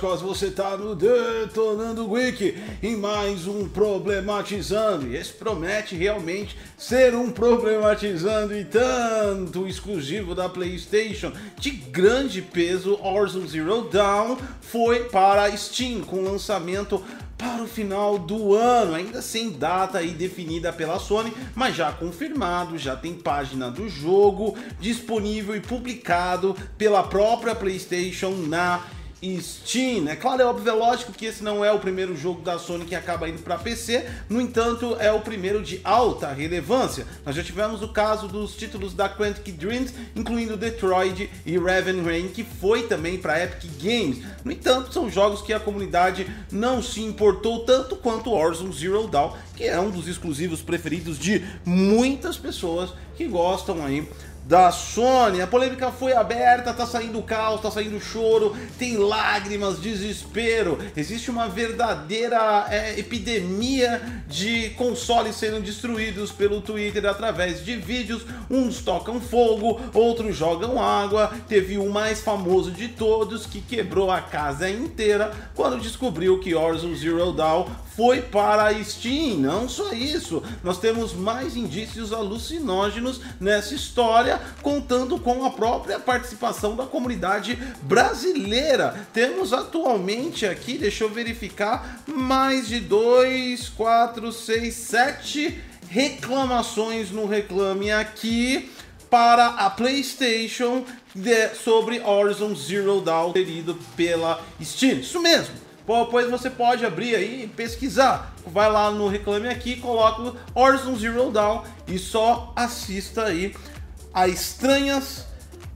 Costas, você tá no Detonando Wiki em mais um Problematizando. E esse promete realmente ser um Problematizando e tanto exclusivo da PlayStation de grande peso. Horizon Zero Dawn foi para Steam com lançamento para o final do ano, ainda sem data aí definida pela Sony, mas já confirmado, já tem página do jogo disponível e publicado pela própria PlayStation na Steam. É claro, é óbvio, é lógico que esse não é o primeiro jogo da Sony que acaba indo para PC, no entanto, é o primeiro de alta relevância. Nós já tivemos o caso dos títulos da Quantic Dreams, incluindo Detroit e Raven Rain, que foi também para Epic Games. No entanto, são jogos que a comunidade não se importou tanto quanto Horizon Zero Dawn, que é um dos exclusivos preferidos de muitas pessoas que gostam aí da Sony. A polêmica foi aberta, tá saindo caos, tá saindo choro, tem lágrimas, desespero. Existe uma verdadeira é, epidemia de consoles sendo destruídos pelo Twitter através de vídeos. Uns tocam fogo, outros jogam água. Teve o mais famoso de todos que quebrou a casa inteira quando descobriu que Horizon Zero Dawn foi para a Steam. Não só isso, nós temos mais indícios alucinógenos nessa história, contando com a própria participação da comunidade brasileira. Temos atualmente aqui, deixa eu verificar, mais de 2, 4, 6, 7 reclamações no Reclame Aqui para a PlayStation de, sobre Horizon Zero Dawn terido pela Steam. Isso mesmo. Pois você pode abrir aí e pesquisar. Vai lá no Reclame Aqui, coloca Horizon Zero Dawn e só assista aí a estranhas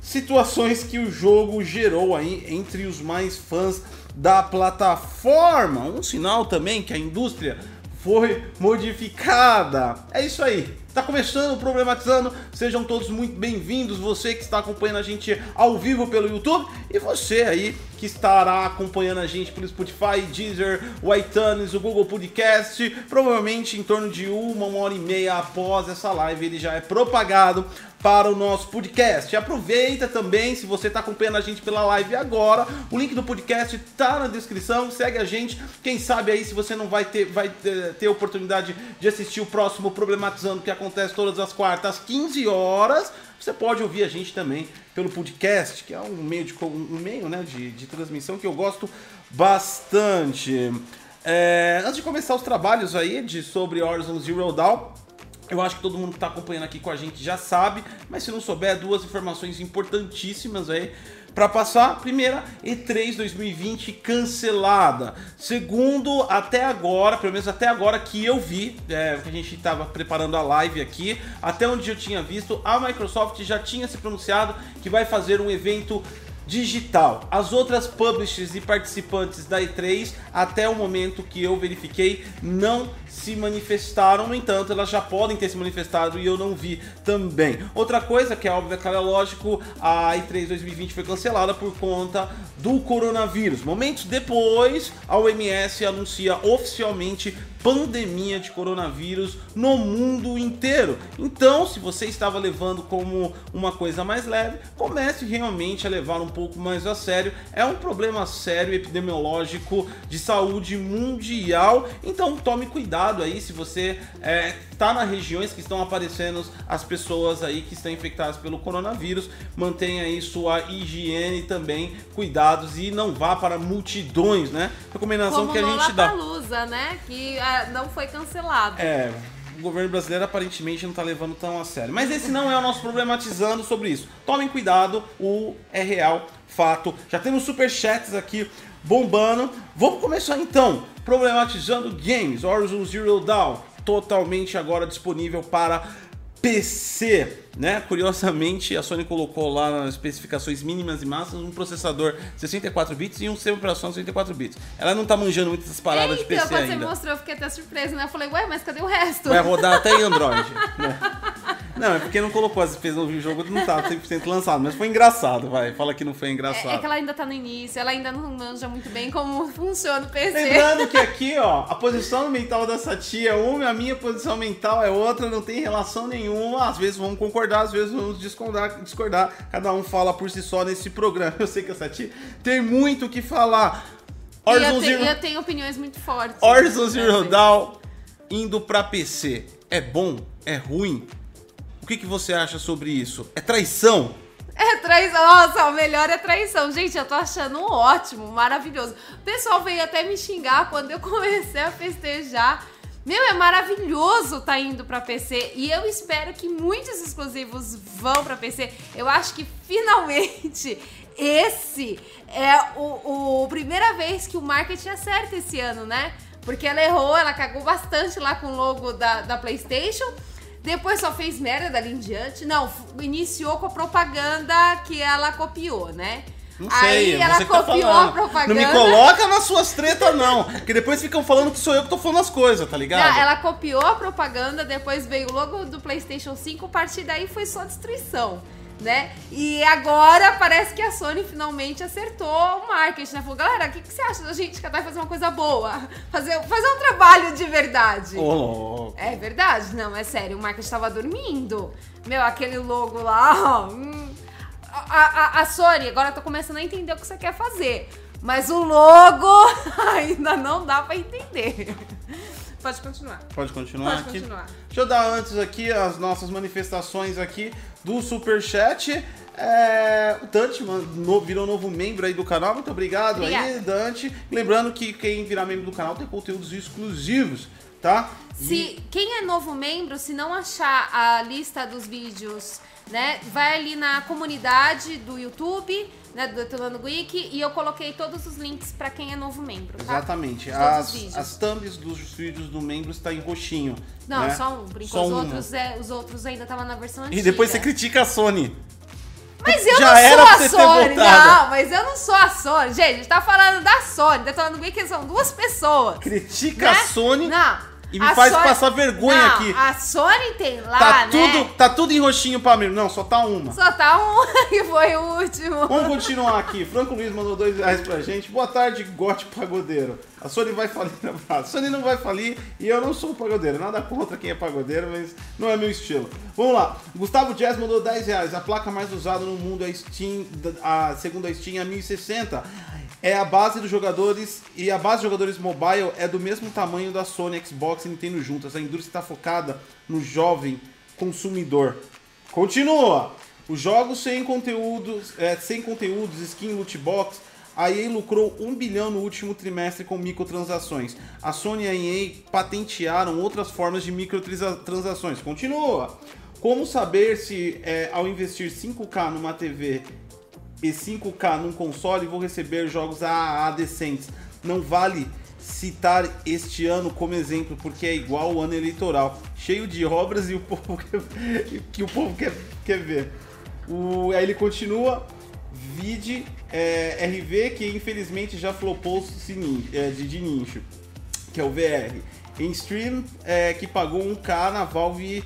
situações que o jogo gerou aí entre os mais fãs da plataforma. Um sinal também que a indústria foi modificada. É isso aí. Tá começando Problematizando, sejam todos muito bem-vindos. Você que está acompanhando a gente ao vivo pelo YouTube e você aí que estará acompanhando a gente pelo Spotify, Deezer, o iTunes, o Google Podcast. Provavelmente em torno de uma, uma hora e meia após essa live ele já é propagado para o nosso podcast. Aproveita também, se você está acompanhando a gente pela live agora, o link do podcast está na descrição, segue a gente. Quem sabe aí se você não vai ter, vai ter, ter oportunidade de assistir o próximo Problematizando que acontece todas as quartas às 15 horas, você pode ouvir a gente também pelo podcast, que é um meio de, um meio, né, de, de transmissão que eu gosto bastante. É, antes de começar os trabalhos aí de sobre Horizon Zero Dawn, eu acho que todo mundo que está acompanhando aqui com a gente já sabe, mas se não souber, duas informações importantíssimas aí para passar. Primeira, E3 2020 cancelada. Segundo, até agora, pelo menos até agora que eu vi, é, que a gente estava preparando a live aqui, até onde eu tinha visto, a Microsoft já tinha se pronunciado que vai fazer um evento digital. As outras publishers e participantes da E3, até o momento que eu verifiquei, não se manifestaram, no entanto, elas já podem ter se manifestado e eu não vi também. Outra coisa que é óbvio, é lógico, a E3 2020 foi cancelada por conta do coronavírus. Momentos depois, a OMS anuncia oficialmente pandemia de coronavírus no mundo inteiro. Então, se você estava levando como uma coisa mais leve, comece realmente a levar um pouco mais a sério. É um problema sério epidemiológico de saúde mundial. Então, tome cuidado aí se você é, tá nas regiões que estão aparecendo as pessoas aí que estão infectadas pelo coronavírus. Mantenha aí sua higiene também, cuidados e não vá para multidões, né? Recomendação Como que a gente dá. Lusa, né? Que uh, não foi cancelado. É, o governo brasileiro aparentemente não está levando tão a sério. Mas esse não é o nosso problematizando sobre isso. Tomem cuidado, o é real, fato. Já temos superchats aqui bombando. Vamos começar então, problematizando games. Horizon Zero Dawn, totalmente agora disponível para PC, né? Curiosamente, a Sony colocou lá nas especificações mínimas e massas um processador 64 bits e um sistema operacional 64 bits. Ela não tá manjando muito essas paradas Eita, de PC quando ainda. você mostrou, eu fiquei até surpresa, né? Eu falei, ué, mas cadê o resto? Vai rodar até em Android, né? Não, é porque não colocou as fez no jogo, não tá 100% lançado, mas foi engraçado, vai. Fala que não foi engraçado. É, é, que ela ainda tá no início, ela ainda não manja muito bem como funciona o PC. Lembrando que aqui, ó, a posição mental dessa tia é uma, a minha posição mental é outra, não tem relação nenhuma. Às vezes vamos concordar, às vezes vamos discordar, discordar. Cada um fala por si só nesse programa. Eu sei que essa tia tem muito o que falar. Horizon eu, te, Zero... eu tenho opiniões muito fortes. Horizon Zero Dawn indo pra PC. É bom? É ruim? O que, que você acha sobre isso? É traição? É traição. Nossa, o melhor é traição. Gente, eu tô achando ótimo, maravilhoso. O pessoal veio até me xingar quando eu comecei a festejar. Meu, é maravilhoso tá indo para PC e eu espero que muitos exclusivos vão para PC. Eu acho que finalmente esse é o, o primeira vez que o marketing acerta esse ano, né? Porque ela errou, ela cagou bastante lá com o logo da, da PlayStation. Depois só fez merda dali em diante. Não, iniciou com a propaganda que ela copiou, né? Não sei, Aí ela tá copiou tá a propaganda. Não me coloca nas suas tretas, não. Que depois ficam falando que sou eu que tô falando as coisas, tá ligado? Não, ela copiou a propaganda, depois veio o logo do PlayStation 5, a partir daí foi só destruição né? E agora parece que a Sony finalmente acertou o marketing, né? Falou, galera, o que, que você acha da gente tentar fazer uma coisa boa? Fazer, fazer um trabalho de verdade. Oh. É verdade? Não, é sério, o marketing tava dormindo. Meu, aquele logo lá, ó. Hum, a, a, a Sony, agora eu tô começando a entender o que você quer fazer. Mas o logo ainda não dá para entender. Pode continuar. Pode continuar Pode aqui? continuar. Deixa eu dar antes aqui as nossas manifestações aqui do Superchat. É, o Dante no, virou novo membro aí do canal. Muito obrigado Obrigada. aí, Dante. Lembrando que quem virar membro do canal tem conteúdos exclusivos, tá? Se e... quem é novo membro, se não achar a lista dos vídeos, né, vai ali na comunidade do YouTube né, do Detonando Geek, e eu coloquei todos os links para quem é novo membro, tá? Exatamente. As, as thumbs dos vídeos do membro está em roxinho. Não, né? só um. Por enquanto, os, outros, é, os outros ainda estavam na versão antiga. E depois você critica a Sony. Mas eu Já não sou a Sony, não, mas eu não sou a Sony. Gente, a gente tá falando da Sony, Detonando Geek são duas pessoas. Critica né? a Sony. Não. E me a faz Sony... passar vergonha não, aqui. A Sony tem lá, tá né? Tudo, tá tudo em roxinho pra mim. Não, só tá uma. Só tá uma que foi o último. Vamos continuar aqui. Franco Luiz mandou dois reais pra gente. Boa tarde, Gote Pagodeiro. A Sony vai falir. A Sony não vai falir e eu não sou pagodeiro. Nada contra quem é pagodeiro, mas não é meu estilo. Vamos lá. Gustavo Jazz mandou 10 reais. A placa mais usada no mundo é a Steam, a, segundo a Steam, é a 1060 é a base dos jogadores e a base de jogadores mobile é do mesmo tamanho da Sony, Xbox e Nintendo juntas. A indústria está focada no jovem consumidor. Continua. Os jogos sem conteúdos, é, sem conteúdos, skin, loot box, a EA lucrou 1 bilhão no último trimestre com microtransações. A Sony e a EA patentearam outras formas de microtransações. Continua. Como saber se é, ao investir 5K numa TV e 5K num console vou receber jogos AAA decentes. Não vale citar este ano como exemplo, porque é igual o ano eleitoral, cheio de obras e o povo quer, que o povo quer, quer ver. O, aí ele continua, vide é, RV, que infelizmente já flopou é, de, de nicho, que é o VR. Em stream, é, que pagou 1k na Valve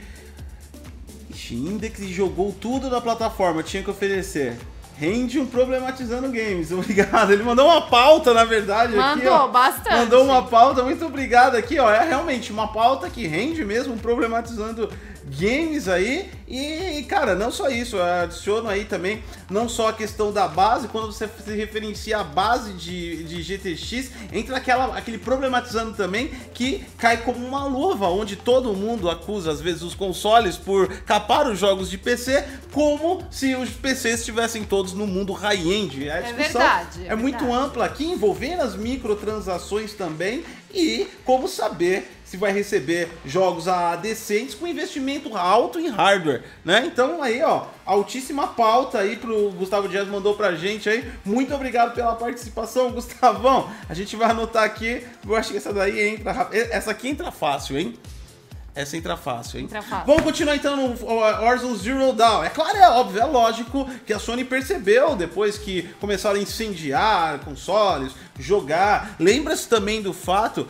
Index e jogou tudo na plataforma, tinha que oferecer rende um problematizando games. Obrigado. Ele mandou uma pauta, na verdade. Mandou aqui, bastante. Mandou uma pauta, muito obrigado aqui, ó. É realmente uma pauta que rende mesmo problematizando games aí. E, cara, não só isso, eu adiciono aí também não só a questão da base, quando você se referencia a base de, de GTX, entra aquela, aquele problematizando também que cai como uma luva, onde todo mundo acusa, às vezes, os consoles por capar os jogos de PC, como se os PCs estivessem todos no mundo high-end. A é verdade. É, é muito verdade. ampla aqui, envolvendo as microtransações também e como saber se vai receber jogos a decentes com investimento alto em hardware, né? Então aí, ó, altíssima pauta aí pro Gustavo Dias mandou pra gente aí. Muito obrigado pela participação, Gustavão. A gente vai anotar aqui. Eu acho que essa daí entra, essa aqui entra fácil, hein? Essa entra fácil, hein? Entra fácil. Vamos continuar então no Horizon Zero Dawn. É claro, é óbvio, é lógico que a Sony percebeu depois que começaram a incendiar consoles, jogar. Lembra-se também do fato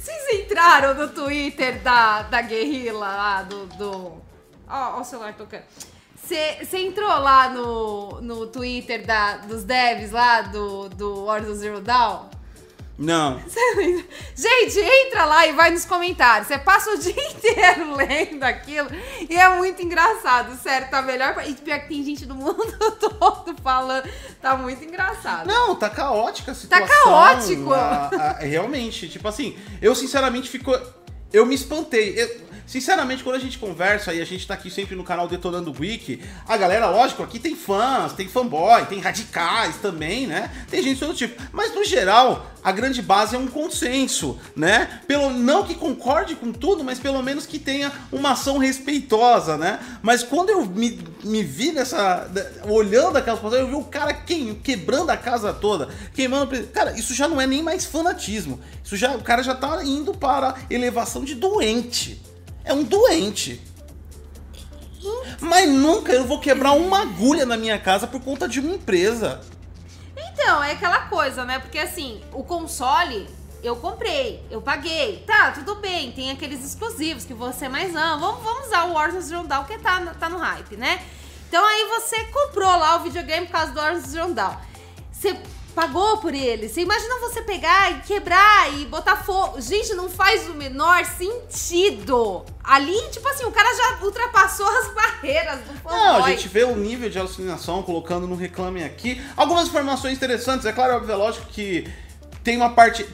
vocês entraram no Twitter da, da guerrilla lá, do. do... Ó, o celular tocando. Você entrou lá no, no Twitter da, dos devs lá do, do Horizon Zero Dawn? Não. Gente, entra lá e vai nos comentários. Você passa o dia inteiro lendo aquilo e é muito engraçado. Sério, tá melhor. E pior que tem gente do mundo todo falando. Tá muito engraçado. Não, tá caótica a situação. Tá caótico. A, a, realmente, tipo assim, eu sinceramente fico. Eu me espantei. Eu, Sinceramente, quando a gente conversa e a gente tá aqui sempre no canal Detonando Wiki, a galera, lógico, aqui tem fãs, tem fanboy, tem radicais também, né? Tem gente de todo tipo. Mas no geral, a grande base é um consenso, né? Pelo não que concorde com tudo, mas pelo menos que tenha uma ação respeitosa, né? Mas quando eu me, me vi nessa olhando aquelas coisas, eu vi o cara que, quebrando a casa toda, queimando, cara, isso já não é nem mais fanatismo. Isso já o cara já tá indo para elevação de doente é um doente. Mas nunca eu vou quebrar uma agulha na minha casa por conta de uma empresa. Então, é aquela coisa, né? Porque assim, o console eu comprei, eu paguei. Tá, tudo bem, tem aqueles exclusivos que você mais ama. Vamos, vamos usar o Warzone Zero Dawn que tá, tá no hype, né? Então aí você comprou lá o videogame por causa do Warzone Zero Dawn. Você pagou por ele. Você imagina você pegar e quebrar e botar fogo. Gente, não faz o menor sentido. Ali, tipo assim, o cara já ultrapassou as barreiras do fanboy. Não, a gente vê o nível de alucinação colocando no Reclame Aqui. Algumas informações interessantes. É claro, é lógico que tem uma parte.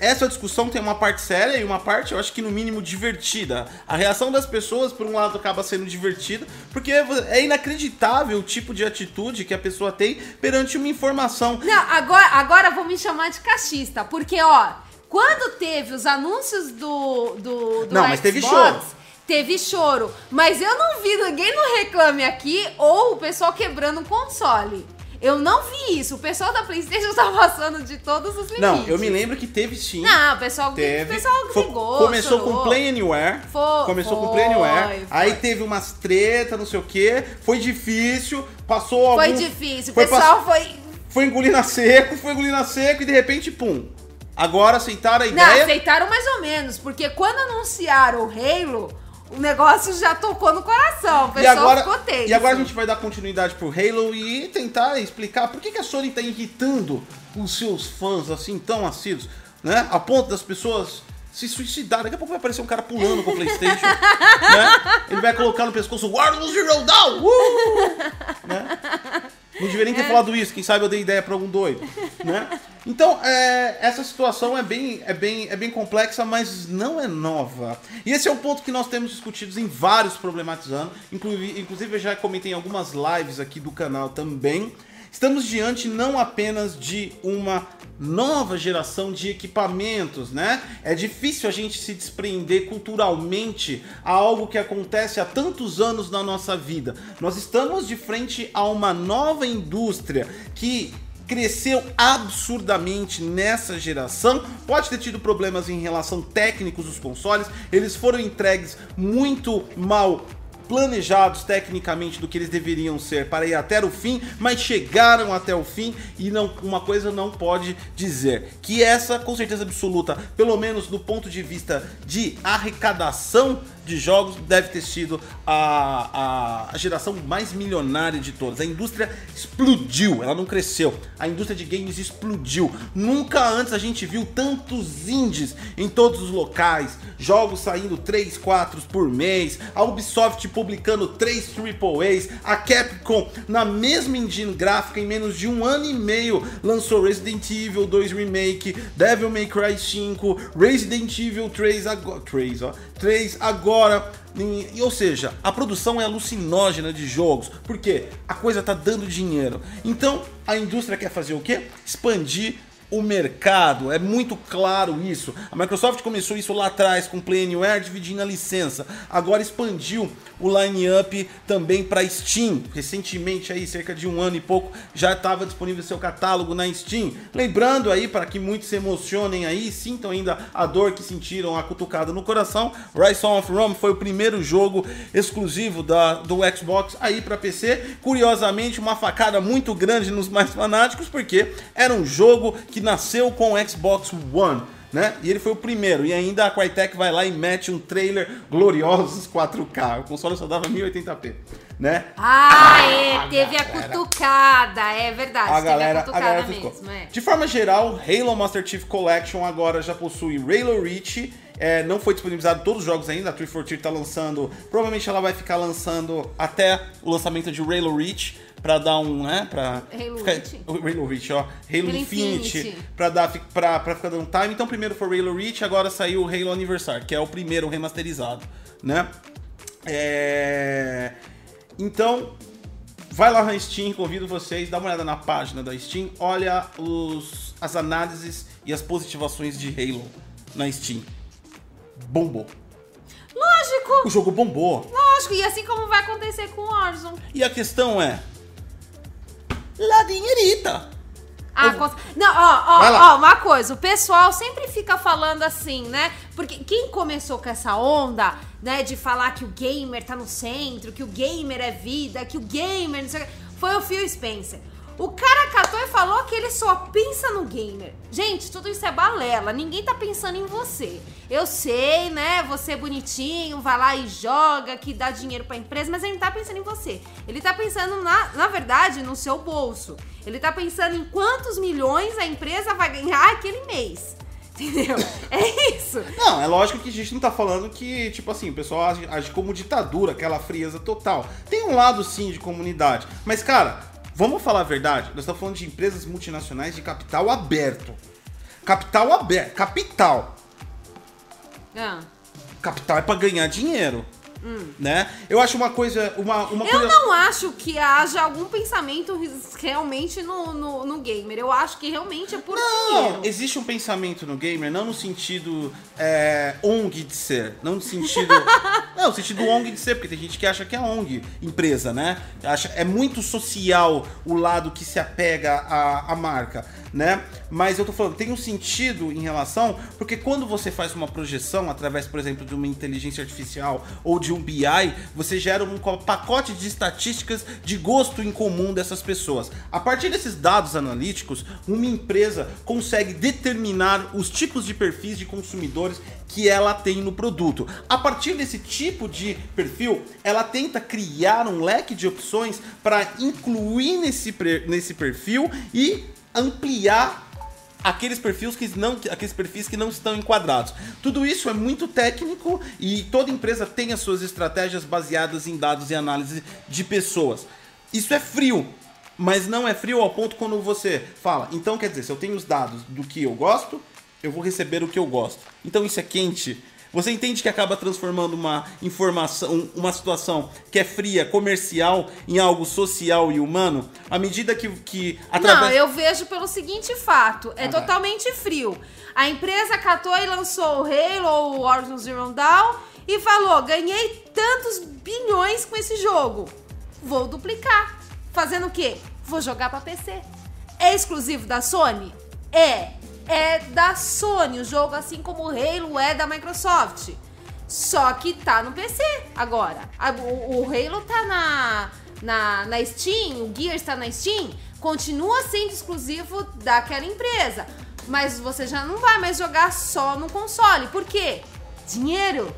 Essa discussão tem uma parte séria e uma parte, eu acho que no mínimo divertida. A reação das pessoas, por um lado, acaba sendo divertida, porque é inacreditável o tipo de atitude que a pessoa tem perante uma informação. Não, agora, agora vou me chamar de cachista, porque, ó, quando teve os anúncios do. do, do não, Xbox, mas teve choro. Teve choro. Mas eu não vi ninguém no Reclame Aqui ou o pessoal quebrando o console. Eu não vi isso. O pessoal da PlayStation tá passando de todos os limites. Não, eu me lembro que teve sim. Não, o pessoal, teve. O pessoal Começou chorou. com Play Anywhere. Foi, começou foi, com Play Anywhere. Foi. Aí teve umas treta, não sei o quê. Foi difícil. Passou algum... Foi difícil. O pessoal foi... Foi engolindo a seco, foi engolindo a seco e de repente, pum. Agora aceitaram a ideia. Não, aceitaram mais ou menos. Porque quando anunciaram o Halo o negócio já tocou no coração. O pessoal agora, ficou tenso. E agora a gente vai dar continuidade pro Halo e tentar explicar por que, que a Sony tá irritando os seus fãs assim tão assíduos, né? A ponto das pessoas se suicidar. Daqui a pouco vai aparecer um cara pulando com o Playstation. né? Ele vai colocar no pescoço Warlords Zero Dawn! Uh! né? Não deveria nem ter é. falado isso, quem sabe eu dei ideia para algum doido, né? Então, é, essa situação é bem, é, bem, é bem complexa, mas não é nova. E esse é um ponto que nós temos discutido em vários problematizando, inclusive, inclusive eu já comentei em algumas lives aqui do canal também. Estamos diante não apenas de uma nova geração de equipamentos, né? É difícil a gente se desprender culturalmente a algo que acontece há tantos anos na nossa vida. Nós estamos de frente a uma nova indústria que cresceu absurdamente nessa geração. Pode ter tido problemas em relação técnicos dos consoles, eles foram entregues muito mal planejados tecnicamente do que eles deveriam ser para ir até o fim, mas chegaram até o fim e não uma coisa não pode dizer. Que essa com certeza absoluta, pelo menos do ponto de vista de arrecadação de jogos deve ter sido a, a, a, geração mais milionária de todas. A indústria explodiu, ela não cresceu. A indústria de games explodiu. Nunca antes a gente viu tantos indies em todos os locais, jogos saindo 3, 4 por mês, a Ubisoft publicando 3 AAAs, a Capcom na mesma engine gráfica em menos de um ano e meio lançou Resident Evil 2 Remake, Devil May Cry 5, Resident Evil 3 agora, 3, ó, 3 agora. E, ou seja, a produção é alucinógena de jogos, porque a coisa tá dando dinheiro. Então a indústria quer fazer o quê? Expandir o mercado. É muito claro isso. A Microsoft começou isso lá atrás com Play Anywhere, dividindo a licença. Agora expandiu o line-up também para Steam. Recentemente, aí, cerca de um ano e pouco, já estava disponível seu catálogo na Steam. Lembrando aí, para que muitos se emocionem aí, sintam ainda a dor que sentiram, a cutucada no coração, Rise of Rome foi o primeiro jogo exclusivo da, do Xbox aí para PC. Curiosamente, uma facada muito grande nos mais fanáticos, porque era um jogo que nasceu com o Xbox One. né? E ele foi o primeiro. E ainda a Crytek vai lá e mete um trailer gloriosos 4K. O console só dava 1080p, né? Ah, é, teve a cutucada, é verdade. A teve galera, a a cutucada galera ficou. mesmo, é. De forma geral, Halo Master Chief Collection agora já possui Halo Reach. É, não foi disponibilizado todos os jogos ainda, a 343 tá lançando. Provavelmente ela vai ficar lançando até o lançamento de Halo Reach pra dar um, né, pra Halo Reach? ó, Halo, Halo Infinity, Infinity. pra dar pra, pra ficar dando time. Então primeiro foi Halo Reach, agora saiu o Halo Anniversary, que é o primeiro remasterizado, né? É... Então, vai lá na Steam, convido vocês, dá uma olhada na página da Steam, olha os, as análises e as positivações de Halo na Steam. Bombou. Lógico, O jogo bombou. lógico. E assim como vai acontecer com o Warzone. E a questão é. La dinheirita. Ah, Eu- cons- Não, ó, ó, lá. ó, uma coisa, o pessoal sempre fica falando assim, né? Porque quem começou com essa onda, né, de falar que o gamer tá no centro, que o gamer é vida, que o gamer não sei o que, foi o Phil Spencer. O cara catou e falou que ele só pensa no gamer. Gente, tudo isso é balela, ninguém tá pensando em você. Eu sei, né, você é bonitinho, vai lá e joga, que dá dinheiro pra empresa, mas ele não tá pensando em você. Ele tá pensando, na, na verdade, no seu bolso. Ele tá pensando em quantos milhões a empresa vai ganhar aquele mês. Entendeu? É isso. Não, é lógico que a gente não tá falando que, tipo assim, o pessoal age, age como ditadura, aquela frieza total. Tem um lado sim de comunidade. Mas, cara, vamos falar a verdade. Nós estamos falando de empresas multinacionais de capital aberto. Capital aberto. Capital. Ah. Capital é pra ganhar dinheiro. Né? Eu acho uma coisa. Uma, uma Eu coisa... não acho que haja algum pensamento realmente no, no, no gamer. Eu acho que realmente é por Não, dinheiro. existe um pensamento no gamer, não no sentido é, ONG de ser, não no sentido. não, no sentido ONG de ser, porque tem gente que acha que é ONG, empresa, né? Acha, é muito social o lado que se apega à, à marca, né? Mas eu tô falando, tem um sentido em relação, porque quando você faz uma projeção através, por exemplo, de uma inteligência artificial ou de um BI, você gera um co- pacote de estatísticas de gosto em comum dessas pessoas. A partir desses dados analíticos, uma empresa consegue determinar os tipos de perfis de consumidores que ela tem no produto. A partir desse tipo de perfil, ela tenta criar um leque de opções para incluir nesse, nesse perfil e ampliar aqueles perfis que não aqueles perfis que não estão enquadrados. Tudo isso é muito técnico e toda empresa tem as suas estratégias baseadas em dados e análise de pessoas. Isso é frio, mas não é frio ao ponto quando você fala. Então quer dizer, se eu tenho os dados do que eu gosto, eu vou receber o que eu gosto. Então isso é quente. Você entende que acaba transformando uma informação, uma situação que é fria, comercial, em algo social e humano? À medida que, que Não, eu vejo pelo seguinte fato: é Ah, vai. totalmente frio. A empresa catou e lançou o Halo ou o Warzone Zero Dawn e falou: ganhei tantos bilhões com esse jogo. Vou duplicar. Fazendo o quê? Vou jogar pra PC. É exclusivo da Sony? É. É da Sony o jogo, assim como o Halo é da Microsoft. Só que tá no PC agora. O, o Halo tá na, na, na Steam, o Gears tá na Steam, continua sendo exclusivo daquela empresa. Mas você já não vai mais jogar só no console. Por quê? Dinheiro.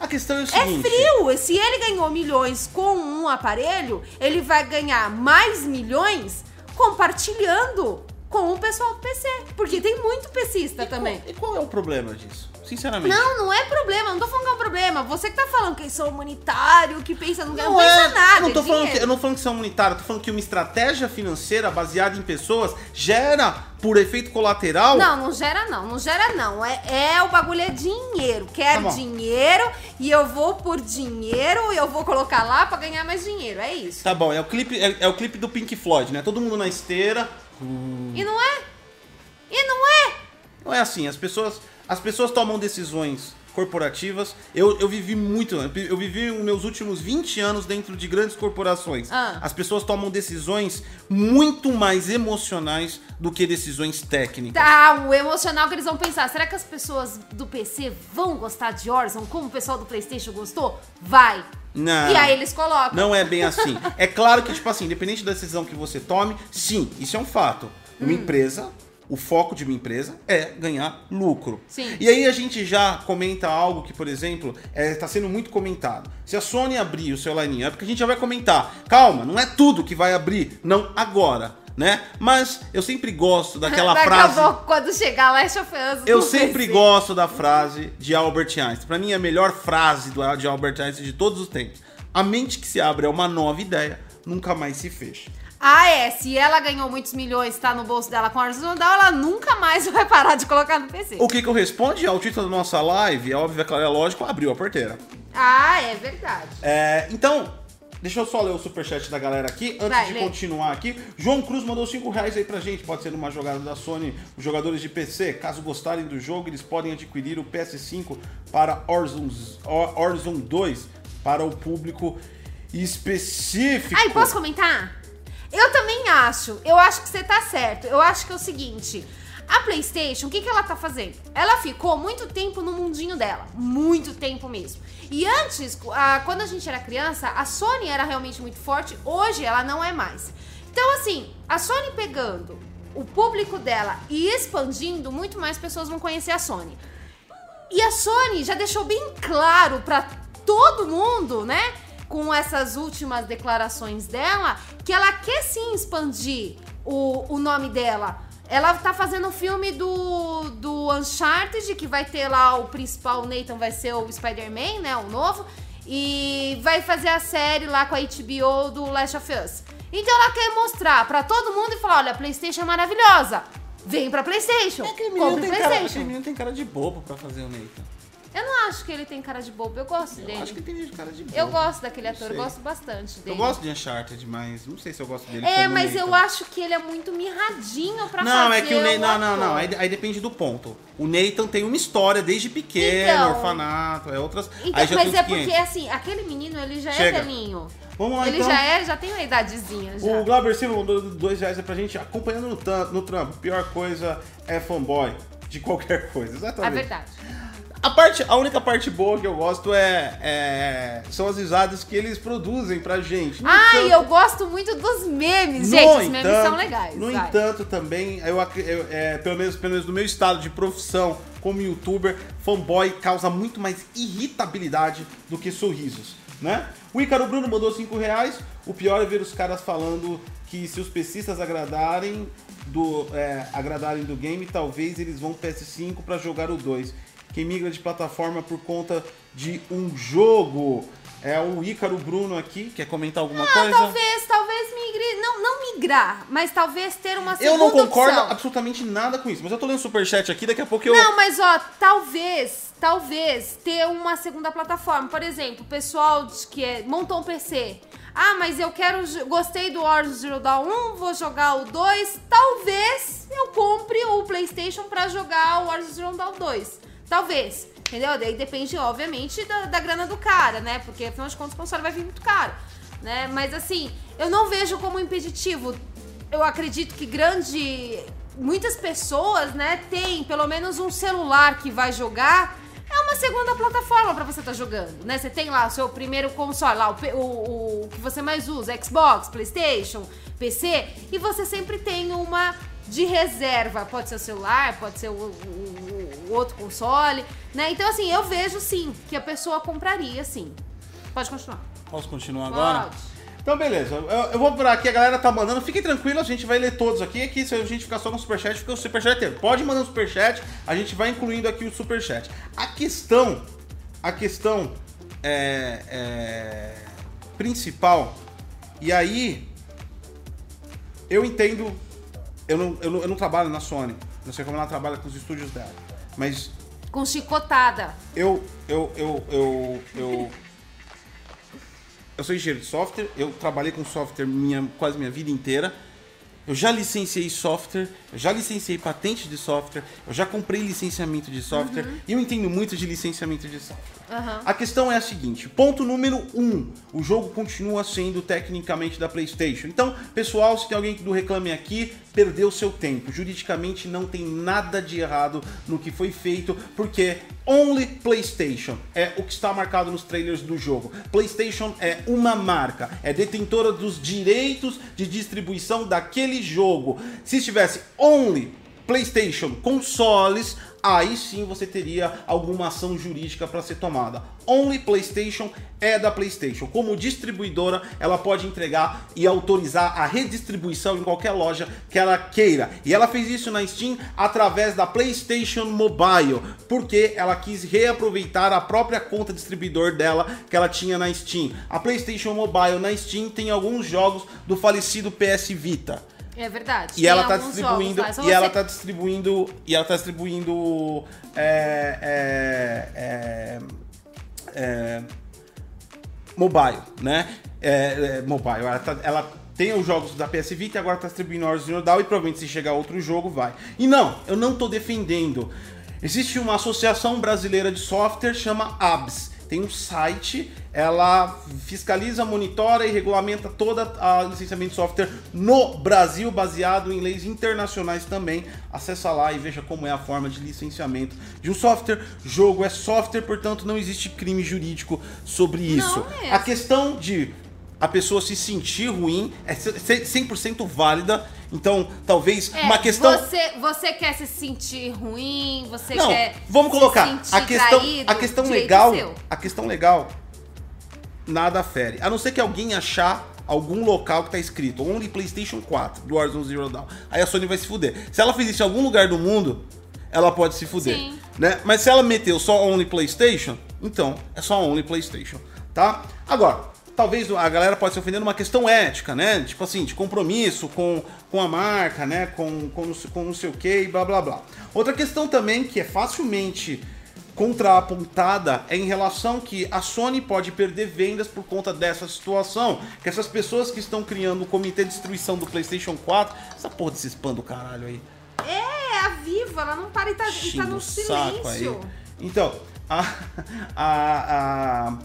A questão é o É seguinte. frio. Se ele ganhou milhões com um aparelho, ele vai ganhar mais milhões compartilhando com o pessoal do PC. Porque tem muito PCista também. E qual é o problema disso? Sinceramente. Não, não é problema. Não tô falando que é um problema. Você que tá falando que sou humanitário, que pensa não, Não pensa é, nada. eu não tô é falando que, eu não tô falando que isso é humanitário, eu tô falando que uma estratégia financeira baseada em pessoas gera, por efeito colateral, Não, não gera não, não gera não. É, é o bagulho é dinheiro. Tá Quero bom. dinheiro e eu vou por dinheiro e eu vou colocar lá pra ganhar mais dinheiro. É isso. Tá bom, é o clipe, é, é o clipe do Pink Floyd, né? Todo mundo na esteira. E não é? E não é? Não é assim, as pessoas, as pessoas tomam decisões corporativas. Eu, eu vivi muito, eu vivi os meus últimos 20 anos dentro de grandes corporações. Ah. As pessoas tomam decisões muito mais emocionais do que decisões técnicas. Tá, o emocional que eles vão pensar. Será que as pessoas do PC vão gostar de Warzone como o pessoal do Playstation gostou? Vai. Não. E aí eles colocam. Não é bem assim. É claro que, tipo assim, independente da decisão que você tome, sim, isso é um fato. Uma empresa O foco de uma empresa é ganhar lucro. Sim. E aí a gente já comenta algo que, por exemplo, está sendo muito comentado. Se a Sony abrir o seu line-up, que a gente já vai comentar. Calma, não é tudo que vai abrir, não agora né? Mas eu sempre gosto daquela Daqui frase. a pouco, quando chegar Last of Us. Eu sempre PC. gosto da frase de Albert Einstein. Pra mim, é a melhor frase do, de Albert Einstein de todos os tempos. A mente que se abre é uma nova ideia, nunca mais se fecha. Ah, é. Se ela ganhou muitos milhões, tá no bolso dela com a Horizon Dawn, ela nunca mais vai parar de colocar no PC. O que, que eu respondo ao título da nossa live, é óbvio, é claro, é lógico, abriu a porteira. Ah, é verdade. É, então, deixa eu só ler o superchat da galera aqui, antes Vai, de lê. continuar aqui. João Cruz mandou 5 reais aí pra gente, pode ser numa jogada da Sony. Os jogadores de PC, caso gostarem do jogo, eles podem adquirir o PS5 para Horizon, Horizon 2 para o público específico. Ai, posso comentar? Eu também acho. Eu acho que você tá certo. Eu acho que é o seguinte. A PlayStation, o que, que ela tá fazendo? Ela ficou muito tempo no mundinho dela. Muito tempo mesmo. E antes, a- quando a gente era criança, a Sony era realmente muito forte. Hoje ela não é mais. Então, assim, a Sony pegando o público dela e expandindo, muito mais pessoas vão conhecer a Sony. E a Sony já deixou bem claro pra todo mundo, né? Com essas últimas declarações dela, que ela quer sim expandir o, o nome dela. Ela tá fazendo o filme do, do Uncharted, que vai ter lá o principal, o Nathan vai ser o Spider-Man, né? O novo. E vai fazer a série lá com a HBO do Last of Us. Então ela quer mostrar pra todo mundo e falar: olha, a PlayStation é maravilhosa. Vem pra PlayStation. Aquele menino, Compre tem cara, PlayStation. menino tem cara de bobo pra fazer o Nathan. Eu não acho que ele tem cara de bobo, eu gosto dele. Eu acho que ele tem cara de bobo. Eu gosto daquele ator, eu gosto bastante dele. Eu gosto de Uncharted, mas não sei se eu gosto dele É, mas Nathan. eu acho que ele é muito mirradinho pra Não, fazer é que o Nathan. Não, não, não. Aí, aí depende do ponto. O Nathan tem uma história desde pequeno, Então. orfanato, é outras. Então, aí já mas é uns porque, 500. assim, aquele menino, ele já Chega. é velhinho. Vamos lá, ele então. já é, já tem uma idadezinha, já. O Glauber Silva mandou dois reais aí pra gente, acompanhando no, no trampo. Pior coisa é fanboy de qualquer coisa. É Exatamente. verdade. A, parte, a única parte boa que eu gosto é, é- são as risadas que eles produzem pra gente. No Ai, entanto- eu gosto muito dos memes, gente. Os memes entanto- são legais. No vai. entanto, também, eu, eu- é, pelo, menos, pelo menos no meu estado de profissão como youtuber, fanboy causa muito mais irritabilidade do que sorrisos, né? O Ícaro Bruno mandou 5 reais. O pior é ver os caras falando que se os pesistas agradarem do, é, agradarem do game, talvez eles vão PS5 pra jogar o 2. Quem migra de plataforma por conta de um jogo. É o Ícaro Bruno aqui, quer comentar alguma Ah, coisa? talvez, talvez migre. Não, não migrar, mas talvez ter uma segunda Eu não concordo opção. absolutamente nada com isso, mas eu tô lendo superchat aqui, daqui a pouco eu. Não, mas ó, talvez, talvez ter uma segunda plataforma. Por exemplo, o pessoal que é- montou um PC. Ah, mas eu quero. Gostei do Horizon Zero Dawn 1, vou jogar o 2. Talvez eu compre o PlayStation pra jogar o Horizon Zero Dawn 2. Talvez. Entendeu? Daí depende, obviamente, da, da grana do cara, né? Porque afinal de contas o console vai vir muito caro. Né? Mas assim, eu não vejo como impeditivo eu acredito que grande. Muitas pessoas, né, tem pelo menos um celular que vai jogar. É uma segunda plataforma pra você estar jogando, né? Você tem lá o seu primeiro console, lá o, o, o que você mais usa, Xbox, PlayStation, PC, e você sempre tem uma de reserva. Pode ser o celular, pode ser o- o outro console, né? Então, assim, eu vejo sim que a pessoa compraria, sim. Pode continuar. Posso continuar agora? Pode. Então, beleza. Eu, eu vou por aqui, a galera tá mandando. Fiquem tranquilos, a gente vai ler todos aqui. Aqui, se a gente ficar só no superchat, fica o superchat inteiro. Pode mandar um superchat, a gente vai incluindo aqui o superchat. A questão, a questão é, é, principal, e aí eu entendo, eu não, eu, não, eu não trabalho na Sony, não sei como ela trabalha com os estúdios dela, mas Com chicotada. eu, eu, eu, eu, eu, eu sou engenheiro de software, eu trabalhei com software minha, quase minha vida inteira. Eu já licenciei software, eu já licenciei patente de software, eu já comprei licenciamento de software e eu entendo muito de licenciamento de software. Aham. A questão é a seguinte: ponto número um, o jogo continua sendo tecnicamente da PlayStation. Então, pessoal, se tem alguém do Reclame Aqui, perdeu seu tempo. Juridicamente não tem nada de errado no que foi feito, porque only PlayStation é o que está marcado nos trailers do jogo. PlayStation é uma marca, é detentora dos direitos de distribuição daquele jogo. Se estivesse only PlayStation consoles, aí sim você teria alguma ação jurídica para ser tomada. Only PlayStation é da PlayStation. Como distribuidora, ela pode entregar e autorizar a redistribuição em qualquer loja que ela queira. E ela fez isso na Steam através da PlayStation Mobile, porque ela quis reaproveitar a própria conta distribuidor dela que ela tinha na Steam. A PlayStation Mobile na Steam tem alguns jogos do falecido PS Vita. É verdade. E ela tá distribuindo. E você... ela tá distribuindo. E ela tá distribuindo. É, é, é, é, mobile, né? É, mobile. Ela, tá, ela tem os jogos da PS Vita e agora tá distribuindo Horizon Dawn e provavelmente se chegar outro jogo vai. E não, eu não tô defendendo. Existe uma associação brasileira de software chama ABS tem um site, ela fiscaliza, monitora e regulamenta toda a licenciamento de software no Brasil, baseado em leis internacionais também. Acessa lá e veja como é a forma de licenciamento de um software. Jogo é software, portanto não existe crime jurídico sobre isso. É. A questão de a pessoa se sentir ruim é 100% válida. Então, talvez é, uma questão. Você, você quer se sentir ruim, você Não, quer. Vamos colocar. a questão, traído, a questão legal. A questão legal. Nada fere. A não ser que alguém achar algum local que tá escrito Only PlayStation 4 do Warzone Zero Dawn. Aí a Sony vai se fuder. Se ela fizer isso em algum lugar do mundo, ela pode se fuder. Sim. Né? Mas se ela meteu só Only PlayStation, então é só Only PlayStation. Tá? Agora, talvez a galera pode se ofender numa questão ética, né? Tipo assim, de compromisso com, com a marca, né? Com, com, com não sei o que e blá blá blá. Outra questão também que é facilmente contrapontada é em relação que a Sony pode perder vendas por conta dessa situação. Que essas pessoas que estão criando o comitê de destruição do PlayStation 4, essa porra desse spam do caralho aí. É, a Viva, ela não para e tá, e tá no silêncio. Aí. Então, a, a, a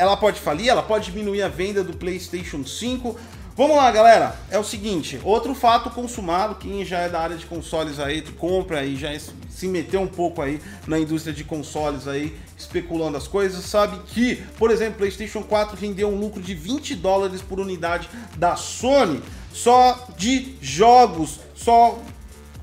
ela pode falir, ela pode diminuir a venda do PlayStation 5. Vamos lá, galera. É o seguinte, outro fato consumado, quem já é da área de consoles aí, compra e já se meteu um pouco aí na indústria de consoles aí, especulando as coisas, sabe que, por exemplo, PlayStation 4 rendeu um lucro de 20 dólares por unidade da Sony, só de jogos, só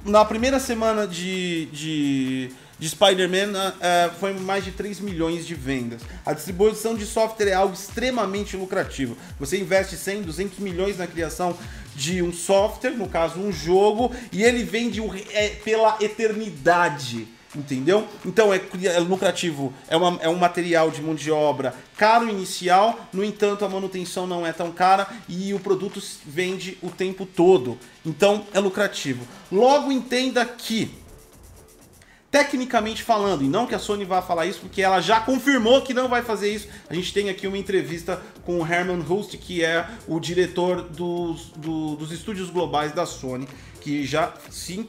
na primeira semana de, de de Spider-Man uh, foi mais de 3 milhões de vendas. A distribuição de software é algo extremamente lucrativo. Você investe 100, 200 milhões na criação de um software, no caso um jogo, e ele vende um, é, pela eternidade. Entendeu? Então é, é lucrativo, é, uma, é um material de mão de obra caro inicial, no entanto a manutenção não é tão cara e o produto vende o tempo todo. Então é lucrativo. Logo entenda que tecnicamente falando, e não que a Sony vá falar isso, porque ela já confirmou que não vai fazer isso. A gente tem aqui uma entrevista com o Herman Host, que é o diretor dos, do, dos estúdios globais da Sony, que já sim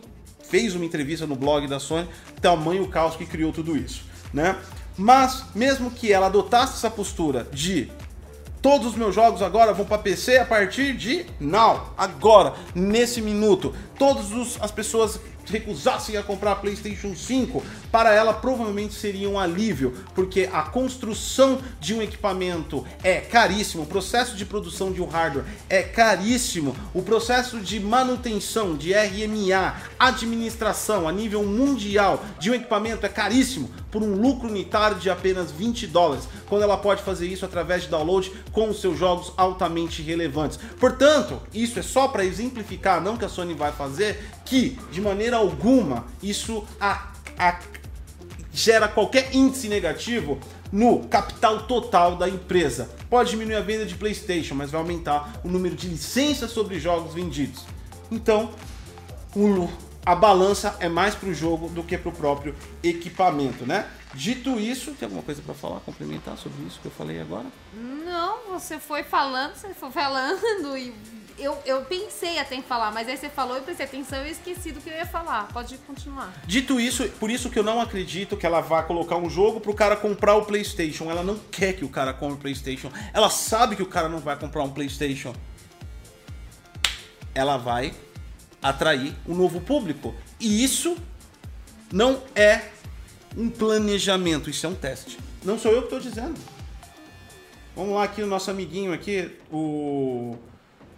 fez uma entrevista no blog da Sony, tamanho caos que criou tudo isso, né? Mas mesmo que ela adotasse essa postura de Todos os meus jogos agora vão para PC a partir de now, agora, nesse minuto. Todas as pessoas recusassem a comprar a PlayStation 5, para ela provavelmente seria um alívio, porque a construção de um equipamento é caríssimo, o processo de produção de um hardware é caríssimo, o processo de manutenção, de RMA, administração a nível mundial de um equipamento é caríssimo por um lucro unitário de apenas 20 dólares, quando ela pode fazer isso através de download com os seus jogos altamente relevantes. Portanto, isso é só para exemplificar, não que a Sony vai fazer, que de maneira alguma isso a, a, gera qualquer índice negativo no capital total da empresa. Pode diminuir a venda de PlayStation, mas vai aumentar o número de licenças sobre jogos vendidos. Então, o, a balança é mais para o jogo do que para o próprio equipamento, né? Dito isso, tem alguma coisa para falar, complementar sobre isso que eu falei agora? Não, você foi falando, você foi falando e eu, eu pensei até em falar, mas aí você falou, eu prestei atenção e esqueci do que eu ia falar. Pode continuar. Dito isso, por isso que eu não acredito que ela vá colocar um jogo pro cara comprar o PlayStation. Ela não quer que o cara compre o PlayStation. Ela sabe que o cara não vai comprar um PlayStation. Ela vai atrair um novo público. E isso não é um planejamento, isso é um teste. Não sou eu que estou dizendo. Vamos lá aqui o nosso amiguinho aqui, o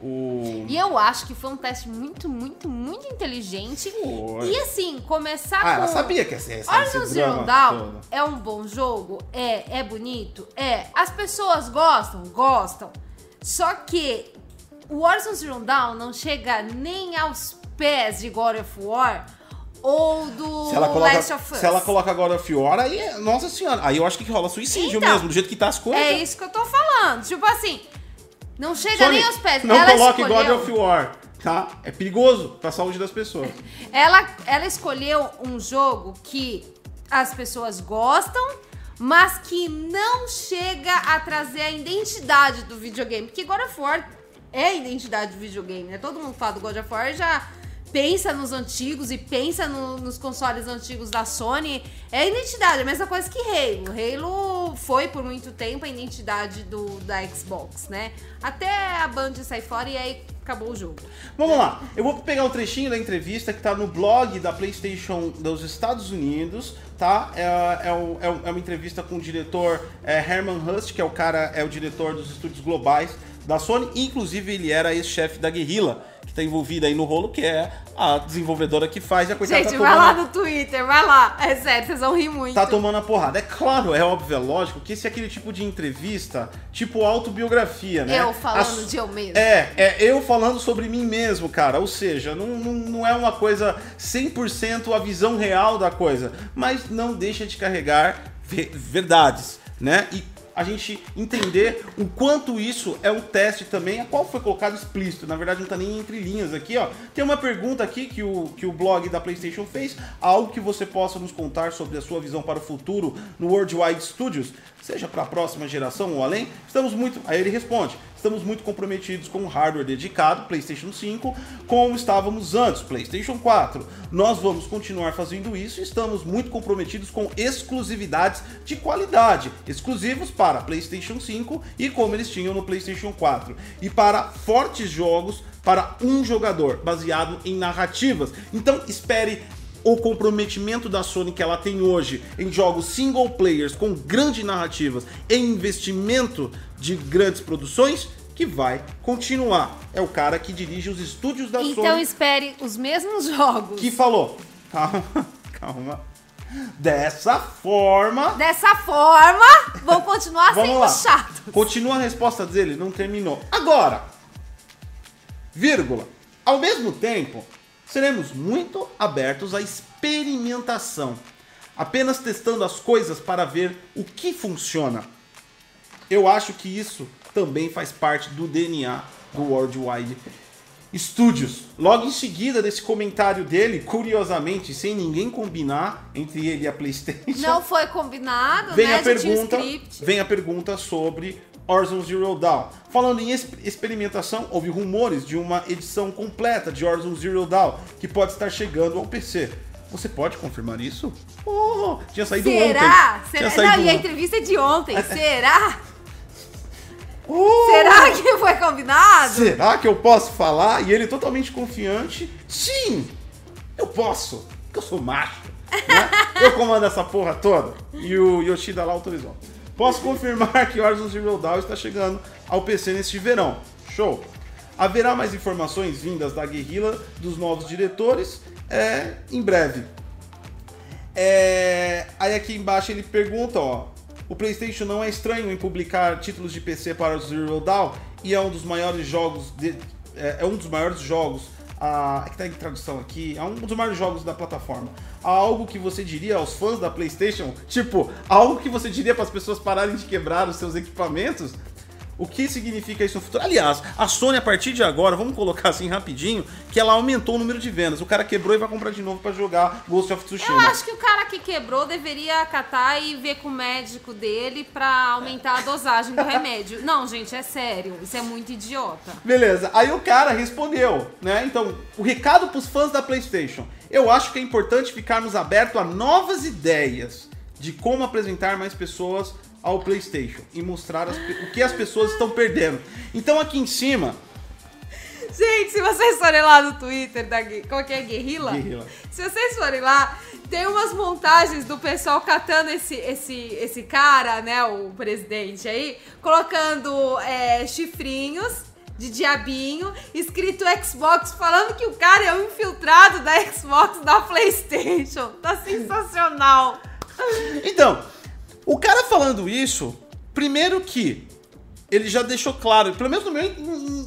o... E eu acho que foi um teste muito, muito, muito inteligente. Foi. E assim, começar Ah, com. ela sabia que ser esse, Horizon Zero Dawn todo. é um bom jogo? É. É bonito? É. As pessoas gostam? Gostam. Só que o Horizon Zero Dawn não chega nem aos pés de God of War ou do Se ela, coloca, Last of Us. se ela coloca God of War, aí, nossa senhora, aí eu acho que rola suicídio Então, mesmo, do jeito que tá as coisas. É isso que eu tô falando. Tipo assim, não chega Sony, nem aos pés. Não ela coloque escolheu, God of War, tá? É perigoso pra saúde das pessoas. Ela, ela escolheu um jogo que as pessoas gostam, mas que não chega a trazer a identidade do videogame. Porque God of War é a identidade do videogame, né? Todo mundo fala do God of War já pensa nos antigos e pensa no- nos consoles antigos da Sony. É a identidade, é a mesma coisa que Halo. Halo foi por muito tempo a identidade do, da Xbox, né? Até a Band sair fora e aí acabou o jogo. Vamos lá, eu vou pegar um trechinho da entrevista que tá no blog da PlayStation dos Estados Unidos, tá? É, é, é é uma entrevista com o diretor é, Herman Hust, que é o cara, é o diretor dos estúdios globais da Sony, inclusive ele era ex-chefe da Guerrilla, que tá envolvida aí no rolo, que é a desenvolvedora que faz a coitada Gente, tá vai tomando- lá no Twitter, vai lá. É sério, vocês vão rir muito. tá tomando a porrada. É claro, é óbvio, é lógico que esse é aquele tipo de entrevista, tipo autobiografia, né? Eu falando A- de eu mesmo. É, é eu falando sobre mim mesmo, cara. Ou seja, não, não, não é uma coisa 100% a visão real da coisa, mas não deixa de carregar ve- verdades, né? E a gente entender o quanto isso é um teste também, a qual foi colocado explícito. Na verdade, não tá nem entre linhas aqui, ó. Tem uma pergunta aqui que o, que o blog da PlayStation fez, algo que você possa nos contar sobre a sua visão para o futuro no Worldwide Studios, seja para a próxima geração ou além. Estamos muito. Aí ele responde: estamos muito comprometidos com o hardware dedicado, PlayStation 5, como estávamos antes, PlayStation 4. Nós vamos continuar fazendo isso e estamos muito comprometidos com exclusividades de qualidade, exclusivos para PlayStation 5 e como eles tinham no PlayStation 4, e para fortes jogos para um jogador, baseado em narrativas. Então espere o comprometimento da Sony que ela tem hoje em jogos single players com grandes narrativas e investimento de grandes produções que vai continuar. É o cara que dirige os estúdios da Então Sony espere os mesmos jogos. que falou: "Calma, calma. Dessa forma, Dessa forma, vão continuar sendo lá. chatos. Continua a resposta dele, não terminou. Agora, vírgula. Ao mesmo tempo, seremos muito abertos à experimentação, apenas testando as coisas para ver o que funciona. Eu acho que isso também faz parte do DNA do Worldwide Studios. Logo em seguida desse comentário dele, curiosamente, sem ninguém combinar entre ele e a PlayStation, Não foi combinado, vem né? a pergunta, vem a pergunta sobre Horizon Zero Dawn. Falando em exp- experimentação, houve rumores de uma edição completa de Horizon Zero Dawn que pode estar chegando ao PC. Você pode confirmar isso? Oh, tinha saído Será? ontem. Será? Tinha saído Não, e a ontem. entrevista é de ontem. Será? Oh, Será que foi combinado? Será que eu posso falar? E ele totalmente confiante. Sim, eu posso. Porque eu sou macho. né? eu comando essa porra toda. E o Yoshida lá autorizou. Posso confirmar que Horizon Zero Dawn está chegando ao PC neste verão. Show. Haverá mais informações vindas da guerrilla dos novos diretores é, em breve. É, aí aqui embaixo ele pergunta, ó. O PlayStation não é estranho em publicar títulos de PC para o Zero Dawn e é um dos maiores jogos de- é, é um dos maiores jogos ah, é que tá em tradução aqui, é um dos maiores jogos da plataforma. Há algo que você diria aos fãs da PlayStation, tipo, algo que você diria para as pessoas pararem de quebrar os seus equipamentos? O que significa isso no futuro? Aliás, a Sony, a partir de agora, vamos colocar assim rapidinho, que ela aumentou o número de vendas. O cara quebrou e vai comprar de novo para jogar Ghost of Eu Tsushima. acho que o cara que quebrou deveria catar e ver com o médico dele pra aumentar a dosagem do remédio. Não, gente, é sério. Isso é muito idiota. Beleza, aí o cara respondeu, né? Então, o recado pros fãs da PlayStation. Eu acho que é importante ficarmos abertos a novas ideias de como apresentar mais pessoas ao PlayStation e mostrar as o que as pessoas estão perdendo. Então, aqui em cima, Gente, se vocês forem lá no Twitter da Gue- qual que é Guerrilla? Guerrilla. Se vocês forem lá, tem umas montagens do pessoal catando esse, esse, esse cara, né, o presidente aí, colocando é, chifrinhos de diabinho, escrito Xbox, falando que o cara é o infiltrado da Xbox da PlayStation. Tá sensacional. Então, o cara falando isso, primeiro que ele já deixou claro, pelo menos no meu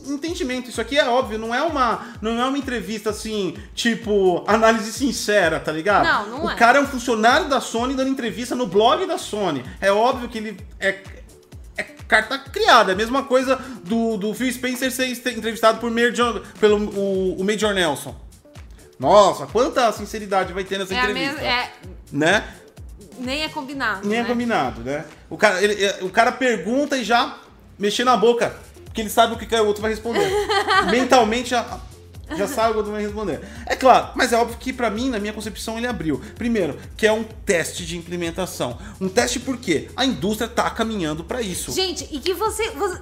entendimento, isso aqui é óbvio, não é uma, não é uma entrevista assim, tipo, análise sincera, tá ligado? Não, não o é. O cara é um funcionário da Sony dando entrevista no blog da Sony. É óbvio que ele é, é carta criada, é a mesma coisa do, do Phil Spencer ser entrevistado por Major, pelo o, o Major Nelson. Nossa, quanta sinceridade vai ter nessa é entrevista. Mesma, é... Né? Nem é combinado. Nem é né? é combinado, né? O cara, ele, o cara pergunta e já mexer na boca, porque ele sabe o que o outro vai responder. Mentalmente já, já sabe o que o outro vai responder. É claro, mas é óbvio que para mim, na minha concepção, ele abriu. Primeiro, que é um teste de implementação. Um teste porque a indústria tá caminhando para isso. Gente, e que você, você,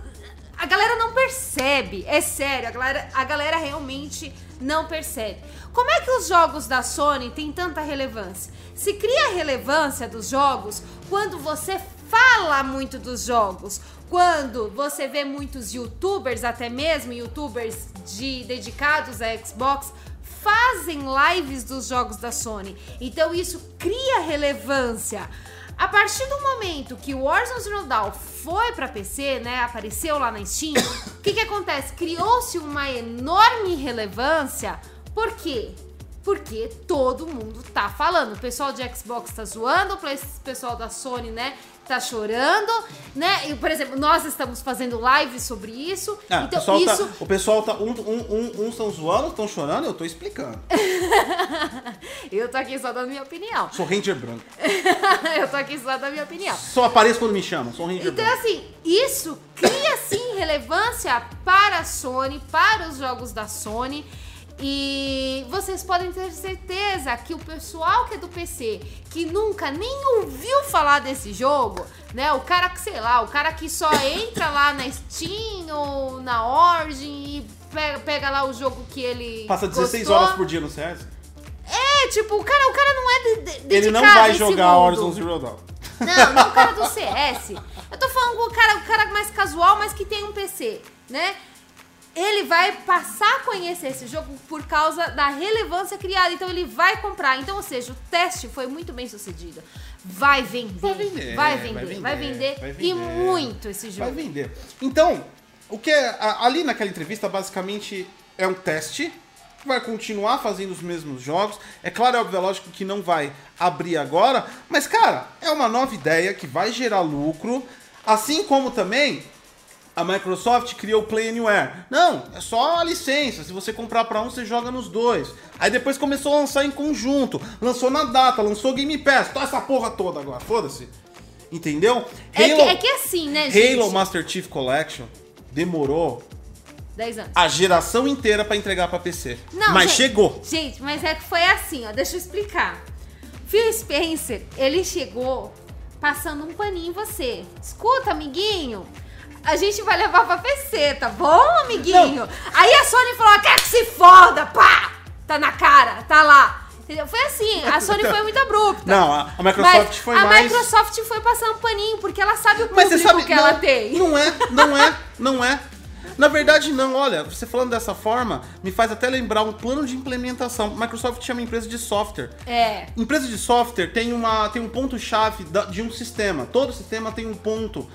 A galera não percebe, é sério, a galera, a galera realmente não percebe. Como é que os jogos da Sony têm tanta relevância? Se cria relevância dos jogos quando você fala muito dos jogos, quando você vê muitos youtubers, até mesmo youtubers de, dedicados a Xbox, fazem lives dos jogos da Sony. Então isso cria relevância. A partir do momento que o Warzone Zero Dawn foi para PC, né, apareceu lá na Steam, o que que acontece? Criou-se uma enorme relevância. Por quê? Porque todo mundo tá falando. O pessoal de Xbox tá zoando, o pessoal da Sony, né, tá chorando, né? E, por exemplo, nós estamos fazendo live sobre isso. Ah, então, o pessoal isso... tá. O pessoal tá. Um, um, um, uns estão zoando, estão chorando, eu tô explicando. eu tô aqui só dando minha opinião. Sou Ranger branco. eu tô aqui só dando minha opinião. Só apareço quando me chamam, sou Ranger então, branco. Então, assim, isso cria sim relevância para a Sony, para os jogos da Sony. E vocês podem ter certeza que o pessoal que é do PC, que nunca nem ouviu falar desse jogo, né? O cara que, sei lá, o cara que só entra lá na Steam ou na Origin e pega, pega lá o jogo que ele. Passa 16 gostou. horas por dia no CS? É, tipo, o cara, o cara não é de, de, Ele não vai jogar Horizon Zero Dawn. Não, não o cara do CS. Eu tô falando com o cara, o cara mais casual, mas que tem um PC, né? Ele vai passar a conhecer esse jogo por causa da relevância criada. Então ele vai comprar. Então, ou seja, o teste foi muito bem sucedido. Vai vender. Vai vender. Vai vender. Vai vender, vai vender, vai vender e muito esse jogo. Vai vender. Então, o que é, ali naquela entrevista basicamente é um teste. Vai continuar fazendo os mesmos jogos. É claro, é óbvio, é lógico que não vai abrir agora. Mas, cara, é uma nova ideia que vai gerar lucro. Assim como também a Microsoft criou o Play Anywhere. Não, é só a licença. Se você comprar para um, você joga nos dois. Aí depois começou a lançar em conjunto. Lançou na data, lançou Game Pass. Tá essa porra toda agora, foda-se. Entendeu? É, Halo, que, é que assim, né, gente? Halo Master Chief Collection demorou 10 anos. A geração inteira para entregar para PC. Não, mas gente, chegou. Gente, mas é que foi assim, ó. Deixa eu explicar. Phil Spencer, ele chegou passando um paninho em você. Escuta, amiguinho a gente vai levar pra PC, tá bom, amiguinho? Não. Aí a Sony falou, quer que se foda, pá! Tá na cara, tá lá. Foi assim, a Sony foi muito abrupta. Não, a, a Microsoft foi a mais... A Microsoft foi passando um paninho, porque ela sabe o público sabe, que não, ela tem. Não é, não é, não é. Na verdade, não. Olha, você falando dessa forma, me faz até lembrar um plano de implementação. Microsoft chama empresa de software. É. Empresa de software tem, uma, tem um ponto-chave de um sistema. Todo sistema tem um ponto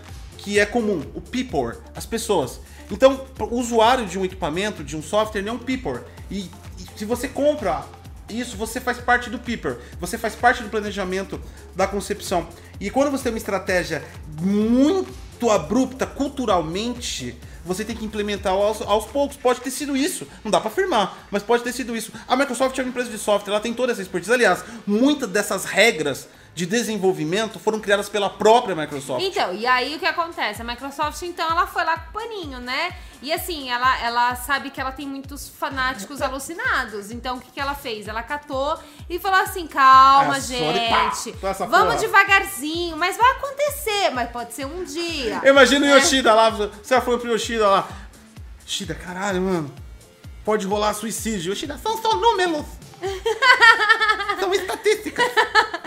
que é comum, o people, as pessoas. Então, o usuário de um equipamento, de um software, não é um people. E, e se você compra isso, você faz parte do people. Você faz parte do planejamento, da concepção. E quando você tem uma estratégia muito abrupta culturalmente, você tem que implementar aos, aos, poucos. Pode ter sido isso, não dá para afirmar, mas pode ter sido isso. A Microsoft é uma empresa de software, ela tem toda essa expertise. Aliás, muitas dessas regras de desenvolvimento foram criadas pela própria Microsoft. Então, e aí o que acontece? A Microsoft, então, ela foi lá com o paninho, né? E assim, ela, ela sabe que ela tem muitos fanáticos alucinados. Então, o que, que ela fez? Ela catou e falou assim: calma, é, gente. Pá, vamos porra. devagarzinho, mas vai acontecer, mas pode ser um dia. Imagina né? o Yoshida lá, você foi pro Yoshida lá. Yoshida, caralho, mano. Pode rolar suicídio. Yoshida, são só números. São estatísticas.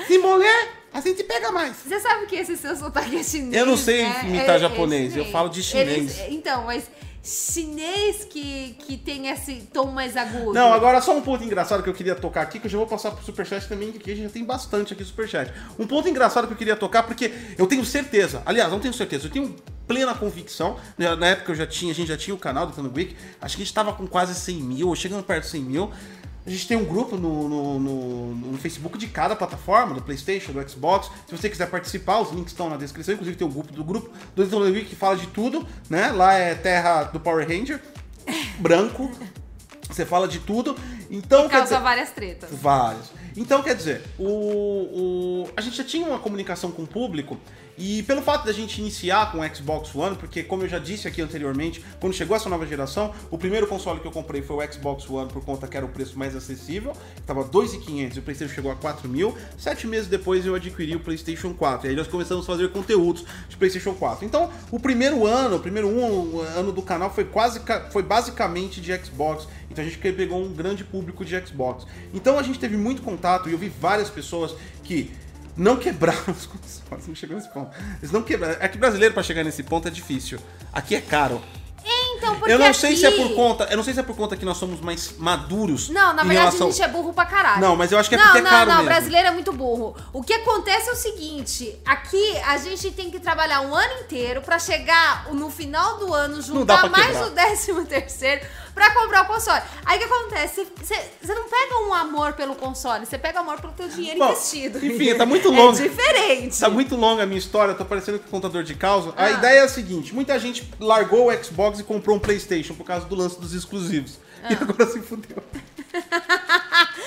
Se morrer, a gente pega mais. Você sabe que esse seu sotaque é chinês? Eu não sei né? imitar É- é japonês, eu falo de chinês. Eles- então, mas chinês que, que tem esse tom mais agudo. Não, agora só um ponto engraçado que eu queria tocar aqui, que eu já vou passar pro Superchat também, que aqui a gente já tem bastante aqui Superchat. Um ponto engraçado que eu queria tocar, porque eu tenho certeza, aliás, não tenho certeza, eu tenho plena convicção, né, na época eu já tinha, a gente já tinha o canal do Tano Week, acho que a gente tava com quase 100 mil, ou chegando perto de 100 mil. A gente tem um grupo no, no, no- no Facebook de cada plataforma, do Playstation, do Xbox. Se você quiser participar, os links estão na descrição. Inclusive tem o grupo do grupo do Tano Week que fala de tudo, né? Lá é terra do Power Ranger, branco. Você fala de tudo. Então, quer Causa dizer, várias tretas. Vários. Então, quer dizer, o, o- a gente já tinha uma comunicação com o público e pelo fato da gente iniciar com o Xbox One, porque como eu já disse aqui anteriormente, quando chegou essa nova geração, o primeiro console que eu comprei foi o Xbox One por conta que era o preço mais acessível, estava 2.500 e o PlayStation chegou a 4.000. Sete meses depois eu adquiri o PlayStation 4 e aí nós começamos a fazer conteúdos de PlayStation 4. Então, o primeiro ano, o primeiro um ano do canal foi quase foi basicamente de Xbox. Então a gente pegou um grande público de Xbox. Então a gente teve muito contato e eu vi várias pessoas que não quebraram os consoles, não chegou nesse ponto. Eles não quebraram. É que brasileiro pra chegar nesse ponto é difícil. Aqui é caro. Então, porque Eu não sei se é por conta, eu não sei se é por conta que nós somos mais maduros. Não, na verdade relação... a gente é burro pra caralho. Não, mas eu acho que é não, porque é não, caro Não, mesmo. brasileiro é muito burro. O que acontece é o seguinte: aqui a gente tem que trabalhar um ano inteiro pra chegar no final do ano, juntar mais o décimo terceiro pra comprar o console. Aí o que acontece? Você não pega um amor pelo console, você pega amor pelo teu dinheiro Bom, investido. enfim, tá muito longo. É diferente. Tá muito longa a minha história, tô parecendo que contador de causa. A Ah. ideia é a seguinte: muita gente largou o Xbox e comprou um PlayStation por causa do lance dos exclusivos. E Ah. agora se fudeu.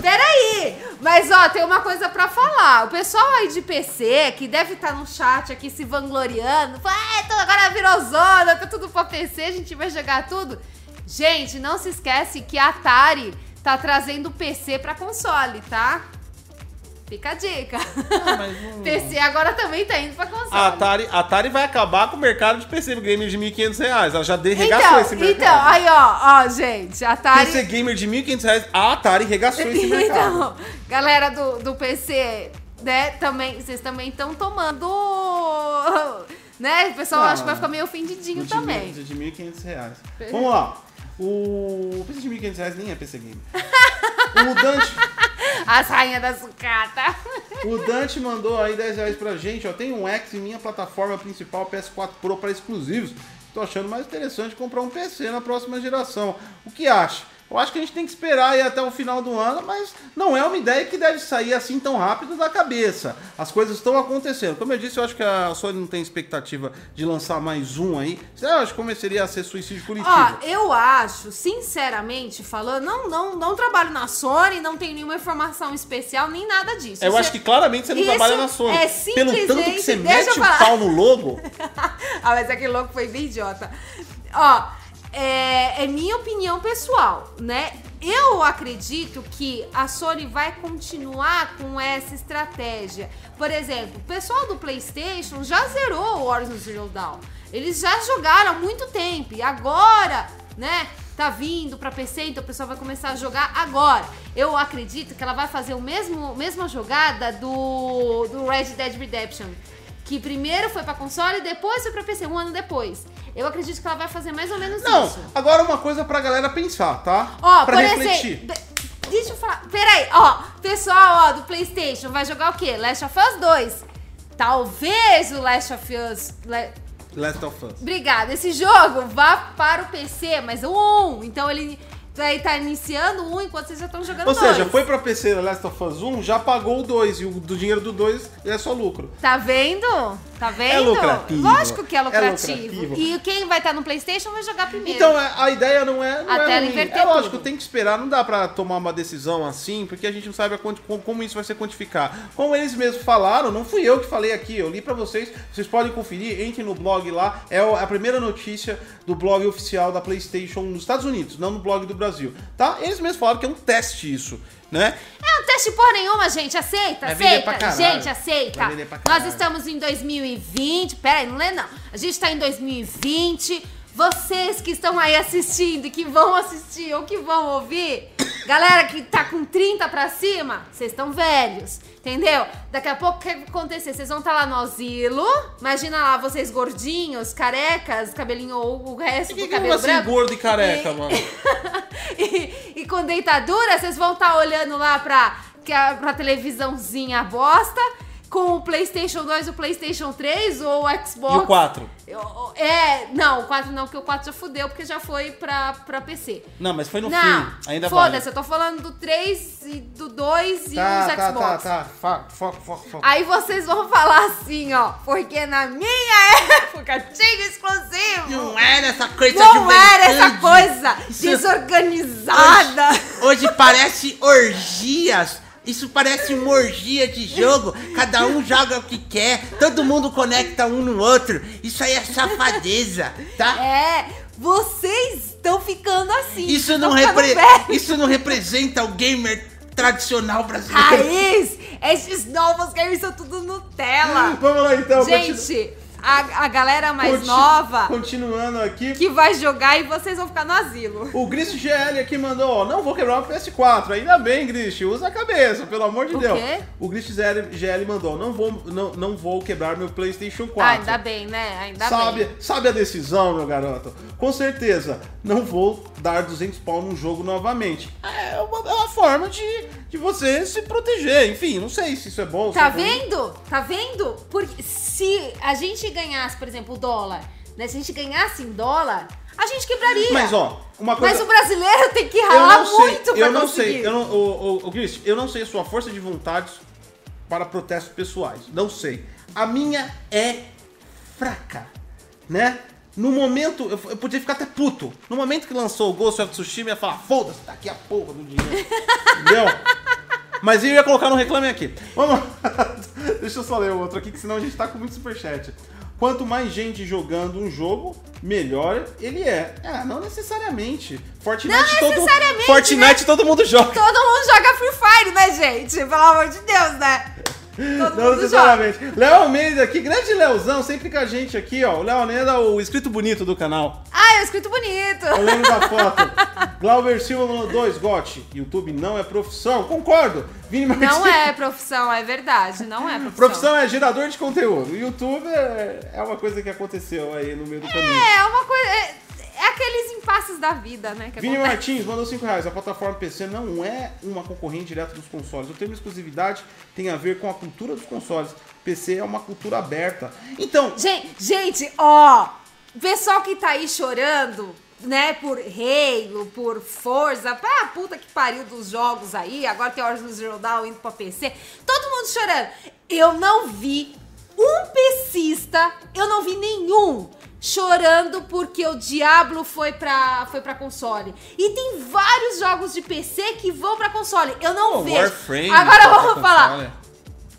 Peraí! Mas ó, tem uma coisa pra falar. O pessoal aí de PC, que deve estar no chat aqui se vangloriando, fala, é, tudo agora virou zona, tá tudo pra PC, a gente vai jogar tudo. Gente, não se esquece que a Atari tá trazendo PC pra console, tá? Fica a dica. mas não- PC agora também tá indo pra console. A Atari, a Atari vai acabar com o mercado de PC gamer de 1.500 reais. Ela já de- regaçou esse Então, mercado. então, aí ó, ó, gente, a Atari... PC gamer de 1.500 reais, a Atari regaçou esse mercado. Então, galera do, do PC, né, também, vocês também estão tomando. Né? O pessoal Ah, acho que vai ficar meio ofendidinho de também. mil- De 1.500 reais. Vamos lá. O PC de 1.500 reais nem é PC gamer. o Dante... As rainhas da sucata. O Dante mandou aí 10 reais pra gente, ó. Tem um X em minha plataforma principal PS4 Pro para exclusivos. Tô achando mais interessante comprar um PC na próxima geração. O que acha? Eu acho que a gente tem que esperar aí até o final do ano, mas não é uma ideia que deve sair assim tão rápido da cabeça. As coisas estão acontecendo. Como eu disse, eu acho que a Sony não tem expectativa de lançar mais um aí. Eu acho que começaria a ser suicídio coletivo. Ó, eu acho, sinceramente falando, não, não, não trabalho na Sony, não tenho nenhuma informação especial, nem nada disso. eu Você- acho que claramente você não Isso trabalha na Sony. é Pelo tanto que simplesmente- você mete o pau no logo. ah, mas aquele louco foi bem idiota. Ó, é, é minha opinião pessoal, né? Eu acredito que a Sony vai continuar com essa estratégia. Por exemplo, o pessoal do PlayStation já zerou o Horizon Zero Dawn. Eles já jogaram há muito tempo e agora, né? Tá vindo pra PC, então o pessoal vai começar a jogar agora. Eu acredito que ela vai fazer o mesmo mesma jogada do, do Red Dead Redemption que primeiro foi pra console e depois foi pra PC, um ano depois. Eu acredito que ela vai fazer mais ou menos Não, isso. agora uma coisa pra galera pensar, tá? Ó, pra por refletir. exemplo. Deixa eu falar. Peraí, ó. Pessoal, ó, do PlayStation vai jogar o quê? Last of Us 2. Talvez o Last of Us. Le- Last of Us. Obrigada. Esse jogo vá para o PC, mas o 1. Então ele vai estar iniciando 1 enquanto vocês já estão jogando Ou o 2. seja, foi pra PC Last of Us 1, já pagou o 2 e o do dinheiro do 2 é só lucro. Tá vendo? Tá vendo? É lucrativo. Lógico que é É lucrativo. lucrativo. E quem vai estar no PlayStation vai jogar primeiro. Então é, a ideia não é. Não A é tela ruim. inverter É lógico, tudo. tem que esperar, não dá pra tomar uma decisão assim, porque a gente não sabe como, isso vai ser quantificar. Como eles mesmos falaram, não fui eu que falei aqui, eu li pra vocês, vocês podem conferir, entre no blog lá, é a primeira notícia do blog oficial da PlayStation nos Estados Unidos, não no blog do Brasil, tá? Eles mesmos falaram que é um teste isso, né? É um teste por nenhuma, gente. Aceita, Vai vender pra aceita. caralho. Gente, aceita. Vai vender pra Nós estamos em 2020. Pera aí, não lê não. A gente tá em 2020. Vocês que estão aí assistindo e que vão assistir ou que vão ouvir, Galera que tá com 30 pra cima, vocês estão velhos. Entendeu? Daqui a pouco o que vai acontecer? Vocês vão estar tá lá no asilo. Imagina lá vocês gordinhos, carecas, cabelinho ou o resto Que do que é cabelo assim branco. gordo e careca, E- mano? e, e com deitadura, vocês vão estar olhando lá pra, que a- pra televisãozinha bosta, com o PlayStation 2, o PlayStation 3 ou o Xbox. E o 4? Eu- É, não, o 4 não, porque o 4 já fudeu, porque já foi pra, pra PC. Não, mas foi no não, fim. Ainda vale. foda-se, eu tô falando do 3 e do 2 e Tá, os tá, Xbox. tá, tá. Fa- Foco, foco, foco. Aí vocês vão falar assim, ó, porque na minha época tinha exclusivo. Não era essa coisa Não era essa coisa Isso- desorganizada. Hoje parece orgias. Isso parece uma orgia de jogo. Cada um joga o que quer. Todo mundo conecta um no outro. Isso aí é safadeza, tá? É, vocês estão ficando assim. Isso não, repre- isso não representa o gamer tradicional brasileiro. Raiz! Esses novos games são tudo Nutella. Vamos lá então. Gente, a, a galera mais continu- nova Continuando aqui. que vai jogar e vocês vão ficar no asilo. O Grist GL aqui mandou, ó, não vou quebrar o PS4. Ainda bem, Grist, usa a cabeça, pelo amor de O Deus. quê? O Grist GL, GL mandou, não vou, não, não vou quebrar meu PlayStation 4. Ah, ainda bem, né? Ainda sabe, bem. sabe a decisão, meu garoto? Com certeza, não vou dar 200 pau num jogo novamente. É uma, é uma forma de, de você se proteger. Enfim, não sei se isso é bom. se Tá é ruim. vendo? Tá vendo? Porque se a gente ganhasse, por exemplo, o dólar, né? Se a gente ganhasse em dólar, a gente quebraria. Mas, ó, uma coisa... Mas o brasileiro tem que ralar não sei, muito pra eu não conseguir. sei, eu não, o, o, o Grist, eu não sei a sua força de vontade para protestos pessoais. Não sei. A minha é fraca, né? No momento, eu, eu podia ficar até puto. No momento que lançou o Ghost of Tsushima, eu ia falar, foda-se, tá aqui a porra do dinheiro. Entendeu? Mas eu ia colocar no reclame aqui. Vamos lá. Deixa eu só ler o outro aqui, que senão a gente tá com muito superchat. Quanto mais gente jogando um jogo, melhor ele é. Ah, não necessariamente. Fortnite Não todo necessariamente, Fortnite todo mundo joga. Todo mundo joga Free Fire, né, gente? Pelo amor de Deus, né? Todo Não necessariamente. Léo Almeida aqui, grande Leozão, sempre com a gente aqui, ó. O Léo Almeida é o inscrito bonito do canal. Ah, eu escrito bonito. Eu lembro da foto. Glauber Silva mandou 2, Gotti. YouTube não é profissão. Concordo. Vini Martins. Não é profissão, é verdade. Não é profissão. Profissão é gerador de conteúdo. O YouTube é, é uma coisa que aconteceu aí no meio do caminho. É, uma coisa. É, é aqueles impasses da vida, né? Que Vini acontece. Martins mandou 5 reais. A plataforma PC não é uma concorrente direta dos consoles. O termo exclusividade tem a ver com a cultura dos consoles. PC é uma cultura aberta. Então, Gente, gente, ó. Pessoal que tá aí chorando, né, por Halo, por Forza, pra puta que pariu dos jogos aí, agora tem Horizon Zero Dawn indo pra PC, todo mundo chorando. Eu não vi um PCista, eu não vi nenhum chorando porque o Diablo foi pra, foi pra console. E tem vários jogos de PC que vão pra console. Eu não Pô, vejo. Warframe Agora vamos falar.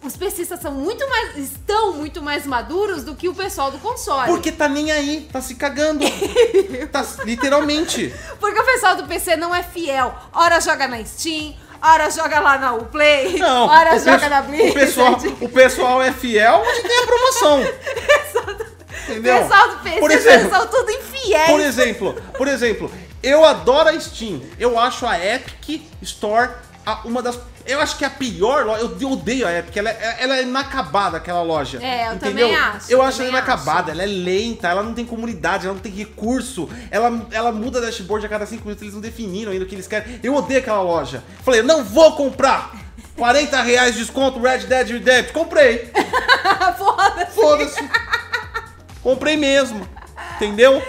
Os PCistas são muito mais. estão muito mais maduros do que o pessoal do console. porque tá nem aí, tá se cagando. tá, literalmente. Porque o pessoal do PC não é fiel. Ora joga na Steam, ora joga lá na Uplay, Não, ora o joga na Blizzard. O pessoal, o pessoal é fiel onde tem a promoção. O Entendeu? pessoal do PC Por exemplo, são tudo infiéis. Por exemplo, por exemplo, eu adoro a Steam. Eu acho a Epic Store a- uma das. Eu acho que é a pior loja. Eu odeio a Epic. Ela é, ela é inacabada, aquela loja. É, eu entendeu? também acho, Eu eu acho ela inacabada. Ela é lenta, ela não tem comunidade, ela não tem recurso. Ela, ela muda dashboard a cada cinco minutos. Eles não definiram ainda o que eles querem. Eu odeio aquela loja. Falei, não vou comprar. 40 reais de desconto Red Dead Redemption. Comprei. Foda-se. Foda-se. Comprei mesmo. Entendeu?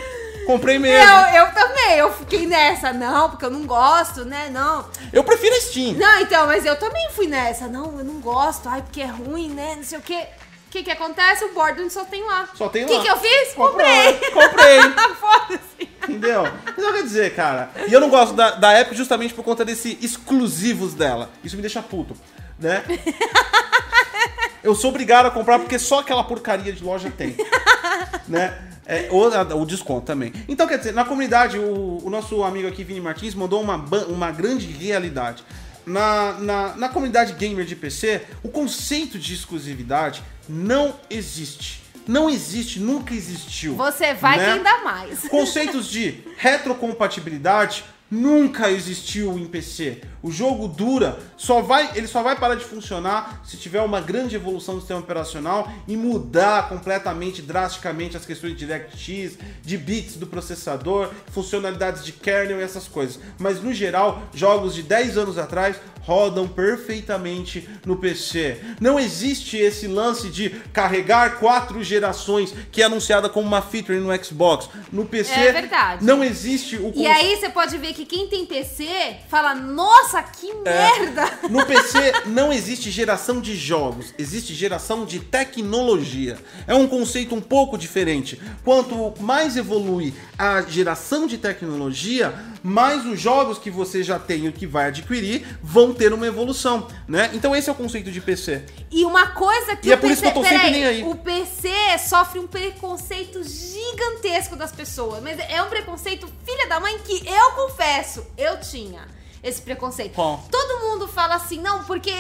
Comprei mesmo. Eu, eu também, eu fiquei nessa. Não, porque eu não gosto, né? Não. Eu prefiro a Steam. Não, então, mas eu também fui nessa. Não, eu não gosto. Ai, porque é ruim, né? Não sei o quê. O que que acontece? O Borderlands só tem lá. Só tem O que lá. que eu fiz? Comprei. Comprei. Foda-se. Entendeu? Então quer dizer, cara. E eu não gosto da, da Epic justamente por conta desse exclusivos dela. Isso me deixa puto, né? Eu sou obrigado a comprar porque só aquela porcaria de loja tem. né? É, o, a- o desconto também. Então, quer dizer, na comunidade, o, o nosso amigo aqui, Vini Martins, mandou uma, uma grande realidade. Na, na, na comunidade gamer de PC, o conceito de exclusividade não existe. Não existe, nunca existiu. Você vai né? dá mais. Conceitos de retrocompatibilidade nunca existiu em PC. O jogo dura, só vai, ele só vai parar de funcionar se tiver uma grande evolução do sistema operacional e mudar completamente, drasticamente as questões de DirectX, de bits do processador, funcionalidades de kernel e essas coisas. Mas no geral, jogos de 10 anos atrás rodam perfeitamente no PC. Não existe esse lance de carregar quatro gerações que é anunciada como uma feature no Xbox. No PC É não existe o E aí você pode ver que quem tem PC fala, nossa, que merda! No PC não existe geração de jogos, existe geração de tecnologia. É um conceito um pouco diferente. Quanto mais evolui a geração de tecnologia, mais os jogos que você já tem e que vai adquirir vão ter uma evolução, né? Então esse é o conceito de PC. E uma coisa que E o é por isso PC, que eu tô sempre nem aí. O PC sofre um preconceito gigantesco das pessoas. Mas é um preconceito, filha da mãe, que eu confesso, eu tinha esse preconceito. Qual? Todo mundo fala assim, não, porque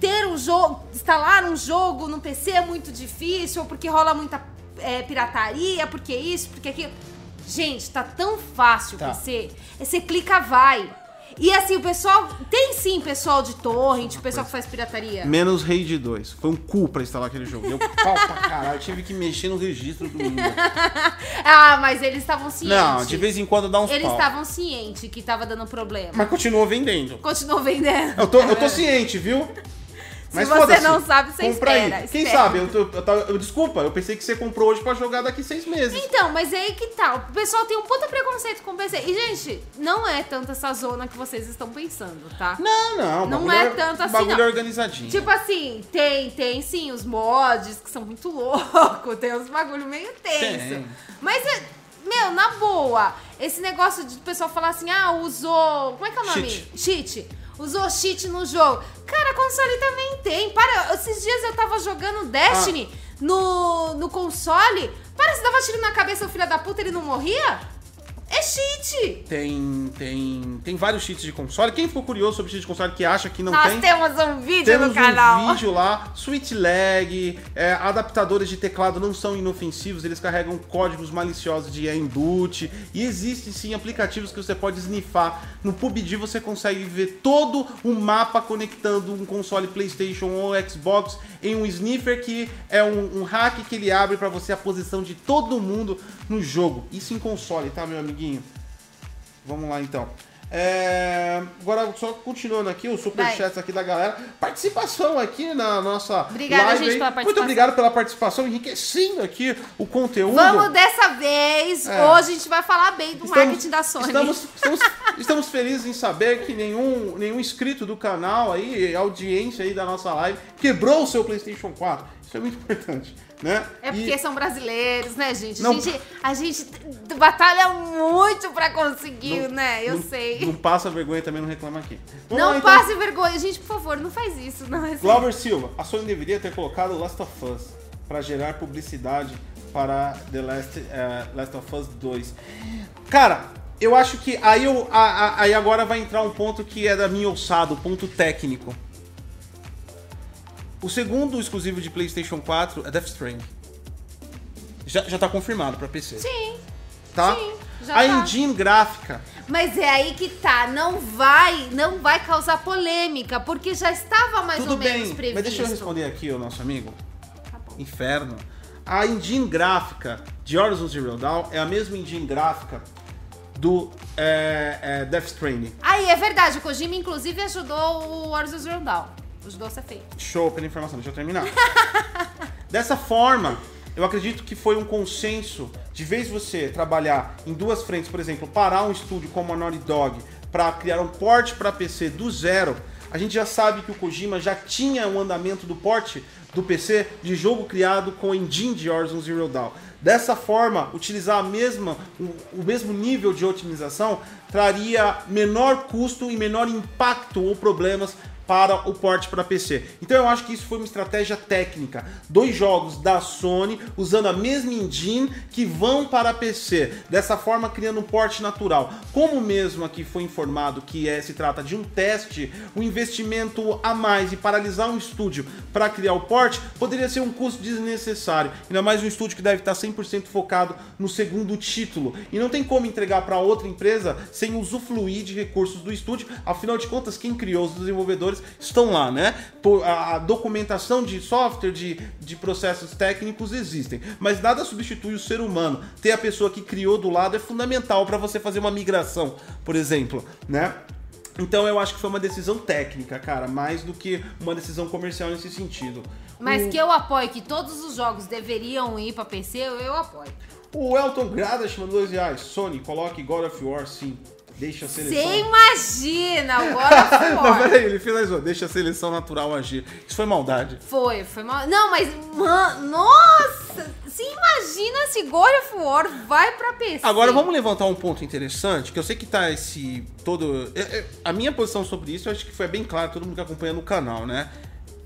ter um jogo, instalar um jogo no PC é muito difícil, ou porque rola muita é, pirataria, porque isso, porque aquilo. Gente, tá tão fácil Tá. PC. Você clica, vai. E assim, o pessoal. Tem sim pessoal de torrent, o pessoal que faz pirataria. Menos Raid 2. Foi um cu pra instalar aquele jogo. Deu pau pra caralho. Eu tive que mexer no registro do Windows. Ah, mas eles estavam cientes. Não, de vez em quando dá uns Eles estavam cientes que tava dando problema. Mas continuou vendendo. Continuou vendendo. Eu tô, eu tô ciente, viu? Se você não sabe, você Compra espera, aí. Quem espera. sabe? Eu, eu, tava- eu- desculpa, eu pensei que você comprou hoje pra jogar daqui seis meses. Então, mas é aí que tá. O pessoal tem um puta preconceito com o PC. E, gente, não é tanto essa zona que vocês estão pensando, tá? Não, não. Não é tanto assim, Bagulho não. organizadinho. Tipo assim, tem, tem sim os mods que são muito loucos, tem uns bagulho meio tenso. Tem. Mas, é, meu, na boa, esse negócio de pessoal falar assim, ah, usou. Como é que é o nome? Cheat. Cheat. Usou cheat no jogo. Cara, console também tem. Para, esses dias eu tava jogando Destiny Ah. no, no console. Para, você dava tiro na cabeça do filho da puta ele não morria? É cheat! Tem, tem, tem vários cheats de console. Quem ficou curioso sobre cheats de console que acha que não Nós tem, temos um vídeo temos no canal. um vídeo lá. Switch lag, é, adaptadores de teclado não são inofensivos, eles carregam códigos maliciosos de inboot. E existem sim aplicativos que você pode snifar. No PUBG você consegue ver todo o mapa conectando um console PlayStation ou Xbox em um sniffer que é um, um hack que ele abre para você a posição de todo mundo no jogo. Isso em console, tá, meu amiguinho? Vamos lá então. É, Agora, só continuando aqui, os superchats aqui da galera. Participação aqui na nossa Obrigada, live. gente, pela Muito participação. obrigado pela participação, enriquecendo aqui o conteúdo. Vamos dessa vez. É. Hoje a gente vai falar bem do marketing da Sony. Estamos, estamos, estamos felizes em saber que nenhum, nenhum inscrito do canal aí, audiência aí da nossa live, quebrou o seu PlayStation 4. Isso é muito importante, né? É E- porque são brasileiros, né, gente? Não- A gente, a gente batalha muito pra conseguir, Não- né? Eu não- sei. Não passa vergonha também, não reclama aqui. Vamos Não lá, então. passe vergonha. Gente, por favor, não faz isso. Não é assim. Glauber Silva, a Sony deveria ter colocado Last of Us para gerar publicidade para The Last, eh, Last of Us 2. Cara, eu acho que aí, eu, a- a- aí agora vai entrar um ponto que é da minha ossada, o ponto técnico. O segundo exclusivo de PlayStation 4 é Death Stranding. Já, já tá confirmado para PC. Sim. tá? sim, já a tá. engine gráfica Mas é aí que tá. Não vai, não vai causar polêmica, porque já estava mais Tudo ou menos bem, previsto. mas deixa eu responder aqui o nosso amigo. Tá bom. Inferno. A engine gráfica de Horizon Zero Dawn é a mesma engine gráfica do é, é, Death Stranding. Aí, é verdade. O Kojima, inclusive, ajudou o Horizon Zero Dawn. Ajudou a ser feito. Show pela informação, deixa eu terminar. Dessa forma, eu acredito que foi um consenso de vez você trabalhar em duas frentes, por exemplo, parar um estúdio como a Naughty Dog para criar um porte para PC do zero. A gente já sabe que o Kojima já tinha um andamento do porte do PC de jogo criado com a engine de Horizon Zero Dawn. Dessa forma, utilizar a mesma, o, o mesmo nível de otimização traria menor custo e menor impacto ou problemas para o porte para PC. Então eu acho que isso foi uma estratégia técnica. Dois jogos da Sony usando a mesma engine que vão para PC, dessa forma criando um porte natural. Como mesmo aqui foi informado que é, se trata de um teste, o um investimento a mais e paralisar um estúdio para criar o porte poderia ser um custo desnecessário. Ainda mais um estúdio que deve estar 100% focado no segundo título. E não tem como entregar para outra empresa sem usufruir de recursos do estúdio. Afinal de contas, quem criou os desenvolvedores estão lá, né? Por, a, a, documentação de software, de, de processos técnicos existem, mas nada substitui o ser humano. Ter a pessoa que criou do lado é fundamental para você fazer uma migração, por exemplo, né? Então eu acho que foi uma decisão técnica, cara, mais do que uma decisão comercial nesse sentido. Mas o... que eu apoio que todos os jogos deveriam ir para PC, eu apoio. O Elton Gradash mandou dois reais. Sony, coloque God of War sim. Deixa a seleção. Você imagina, War. Não, peraí, ele finalizou. Deixa a seleção natural agir. Isso foi maldade. Foi, foi mal. Não, mas, mano, nossa! Se imagina se God of War vai pra PC. Agora vamos levantar um ponto interessante, que eu sei que tá esse todo. A minha posição sobre isso, eu acho que foi bem claro, todo mundo que acompanha no canal, né?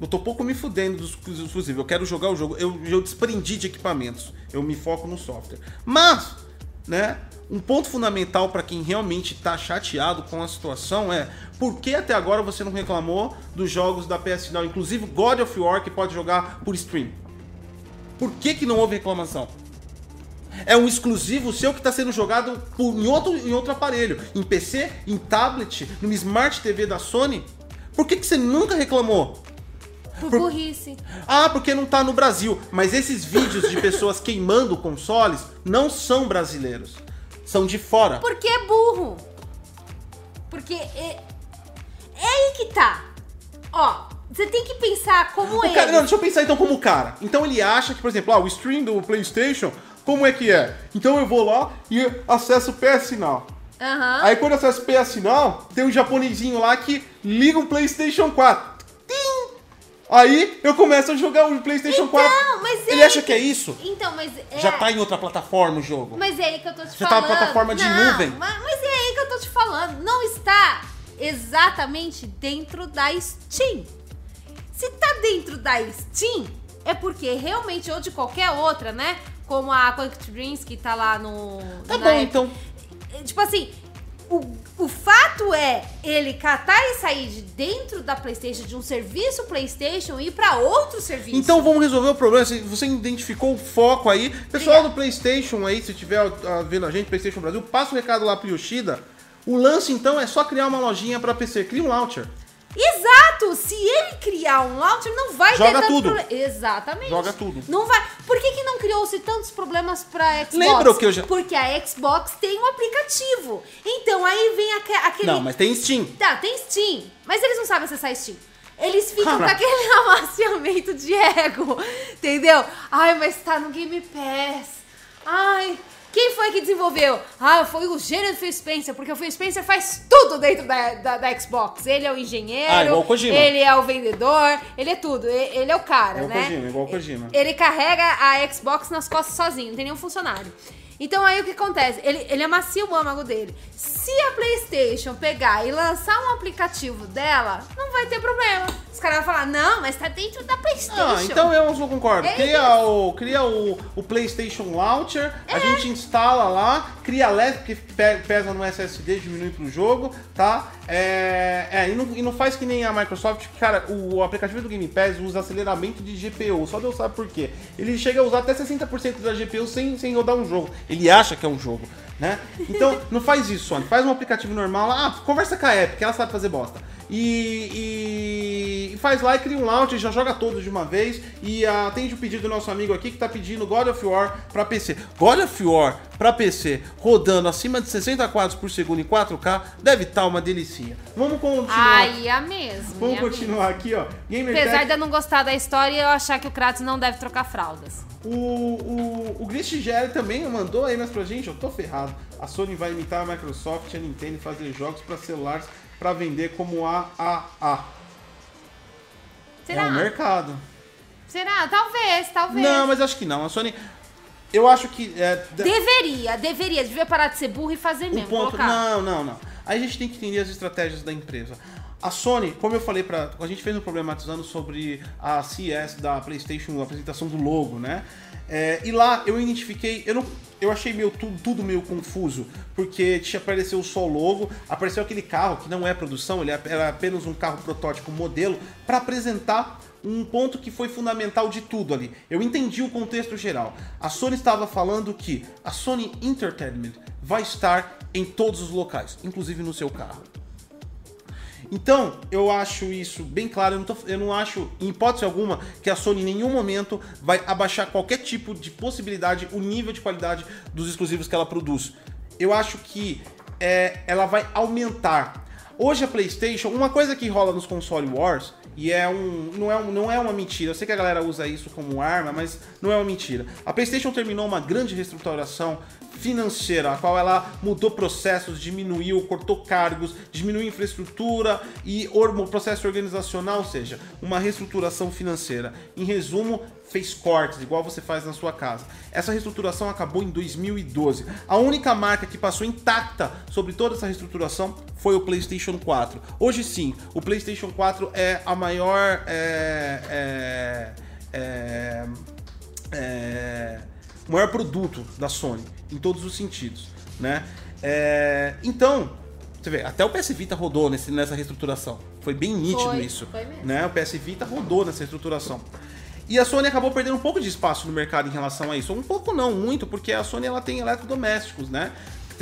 Eu tô pouco me fudendo dos exclusivos. Eu quero jogar o jogo. Eu, eu desprendi de equipamentos. Eu me foco no software. Mas, né? Um ponto fundamental para quem realmente está chateado com a situação é por que até agora você não reclamou dos jogos da PS Now, inclusive God of War que pode jogar por stream? Por que, que não houve reclamação? É um exclusivo seu que está sendo jogado por, em, outro, em outro aparelho, em PC, em tablet, no Smart TV da Sony. Por que, que você nunca reclamou? Por, por burrice. Ah, porque não tá no Brasil. Mas esses vídeos de pessoas queimando consoles não são brasileiros são de fora. Porque é burro. Porque é, é aí que tá. Ó, você tem que pensar como o ele. Cara, não, deixa eu pensar então como o cara. Então ele acha que, por exemplo, ah, o stream do PlayStation, como é que é? Então eu vou lá e acesso o PS Now. Uhum. Aí quando eu acesso o PS Now, tem um japonesinho lá que liga o PlayStation 4. Aí eu começo a jogar o PlayStation então, 4. Mas Ele é acha que é isso? Então, mas é... Já tá em outra plataforma o jogo. Mas é aí que eu tô te Já falando. tá na plataforma de não, nuvem. Mas, é aí que eu tô te falando. Não está exatamente dentro da Steam. Se tá dentro da Steam, é porque realmente, ou de qualquer outra, né? Como a Quantic Dreams que tá lá no. Tá bom, então. Tipo assim, o, o fato é ele catar e sair de dentro da PlayStation, de um serviço PlayStation e ir para outro serviço. Então vamos resolver o problema. Você identificou o foco aí. Pessoal Obrigada. do PlayStation aí, se tiver vendo a gente, PlayStation Brasil, passa o recado lá pro Yoshida. O lance então é só criar uma lojinha para PC, cria um launcher. Exato! Se ele criar um launcher, não vai Joga ter tudo. Pro... Exatamente. Joga tudo. Não vai. Por que, que não criou-se tantos problemas pra Xbox? Lembra que eu já. Porque a Xbox tem um aplicativo. Então aí vem aquele. Não, mas tem Steam. Tá, tem Steam. Mas eles não sabem acessar Steam. Eles ficam com aquele amaciamento de ego. Entendeu? Ai, mas tá no Game Pass. Ai, quem foi que desenvolveu? Ah, foi o gênio do Phil Spencer, porque o Phil Spencer faz tudo dentro da, da, da Xbox. Ele é o engenheiro, ah, igual o Kojima. ele é o vendedor, ele é tudo. Ele é o cara, igual né? Kojima, igual o Kojima. Ele carrega a Xbox nas costas sozinho, não tem nenhum funcionário. Então aí o que acontece? Ele, ele amacia o âmago dele. Se a PlayStation pegar e lançar um aplicativo dela, não vai ter problema. Os caras vão falar, não, mas tá dentro da PlayStation. Ah, então eu não concordo. É cria o, cria o, o PlayStation Launcher, é. a gente instala lá, cria leve, porque pesa no SSD, diminui pro jogo, tá? É, é e, não, e não faz que nem a Microsoft, cara, o, aplicativo do Game Pass usa aceleramento de GPU, só Deus sabe por quê. Ele chega a usar até 60% da GPU sem, sem rodar um jogo. Ele acha que é um jogo, né? Então, não faz isso, Sony. Faz um aplicativo normal ah, conversa com a Epic, ela sabe fazer bosta. E, e, faz lá e cria um launcher, já joga todos de uma vez e atende o pedido do nosso amigo aqui que tá pedindo God of War para PC. God of War para PC rodando acima de 60 quadros por segundo em 4K deve estar tá uma delicinha. Vamos continuar. Ai, é mesmo. Vamos continuar mesmo. aqui, ó. Gamer Apesar Tech... de eu não gostar da história, eu achar que o Kratos não deve trocar fraldas. O, o, o Jerry também mandou aí mais pra gente, eu tô ferrado. A Sony vai imitar a Microsoft e a Nintendo fazer jogos para celulares para vender como AAA. Será? É o mercado. Será? Talvez, talvez. Não, mas acho que não. A Sony. Eu acho que. É, deveria, deveria. Devia parar de ser burro e fazer mesmo. Ponto, não, não, não. Aí a gente tem que entender as estratégias da empresa. A Sony, como eu falei para a gente fez um problematizando sobre a CS da PlayStation, a apresentação do logo, né? É, e lá eu identifiquei, eu não, eu achei meio tudo, tudo meio confuso, porque tinha apareceu só o logo, apareceu aquele carro que não é produção, ele é, era apenas um carro protótipo modelo para apresentar um ponto que foi fundamental de tudo ali. Eu entendi o contexto geral. A Sony estava falando que a Sony Entertainment vai estar em todos os locais, inclusive no seu carro. Então, eu acho isso bem claro. Eu não, tô, eu não, acho, em hipótese alguma, que a Sony em nenhum momento vai abaixar qualquer tipo de possibilidade, o nível de qualidade dos exclusivos que ela produz. Eu acho que é, ela vai aumentar. Hoje a PlayStation, uma coisa que rola nos console wars e é um não, é um. não é uma mentira. Eu sei que a galera usa isso como arma, mas não é uma mentira. A PlayStation terminou uma grande reestruturação financeira, a qual ela mudou processos, diminuiu, cortou cargos, diminuiu infraestrutura e o processo organizacional, ou seja, uma reestruturação financeira. Em resumo, fez cortes, igual você faz na sua casa. Essa reestruturação acabou em 2012. A única marca que passou intacta sobre toda essa reestruturação foi o PlayStation 4. Hoje sim, o PlayStation 4 é a maior. É, é, é, é, o maior produto da Sony, em todos os sentidos. Né? É, então, você vê, até o PS Vita rodou nesse, nessa reestruturação. Foi bem nítido Foi, isso. foi mesmo. Né? O PS Vita rodou nessa reestruturação. E a Sony acabou perdendo um pouco de espaço no mercado em relação a isso. Um pouco não, muito, porque a Sony ela tem eletrodomésticos, né?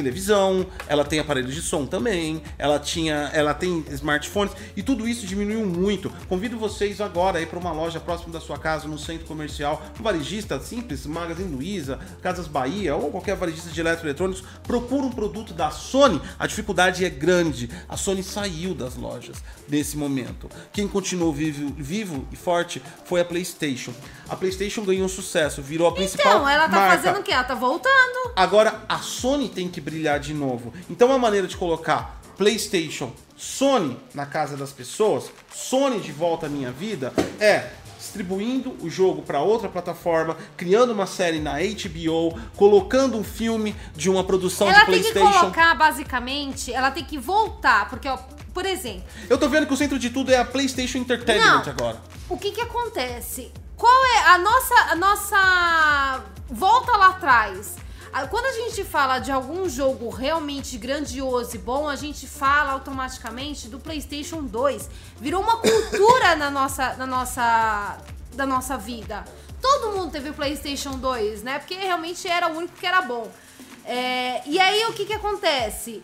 Televisão, ela tem aparelhos de som também, ela tinha, ela tem smartphones e tudo isso diminuiu muito. Convido vocês agora a ir para uma loja próxima da sua casa, no centro comercial, um varejista simples, Magazine Luiza, Casas Bahia ou qualquer varejista de eletroeletrônicos, procura um produto da Sony. A dificuldade é grande. A Sony saiu das lojas nesse momento. Quem continuou vivo, vivo e forte foi a PlayStation. A PlayStation ganhou sucesso, virou a principal Então, ela tá marca. fazendo o quê? Ela tá voltando. Agora a Sony tem que brilhar de novo. Então a maneira de colocar PlayStation, Sony na casa das pessoas, Sony de volta à minha vida, é distribuindo o jogo para outra plataforma, criando uma série na HBO, colocando um filme de uma produção Ela de tem que PlayStation. colocar, basicamente, ela tem que voltar, porque, ó, por exemplo, Eu tô vendo que o centro de tudo é a PlayStation Entertainment Não. agora. o que que acontece? Qual é a nossa, a nossa volta lá atrás? Quando a gente fala de algum jogo realmente grandioso e bom, a gente fala automaticamente do PlayStation 2. Virou uma cultura na nossa, na nossa, da nossa vida. Todo mundo teve o PlayStation 2, né? Porque realmente era o único que era bom. É, e aí o que que acontece?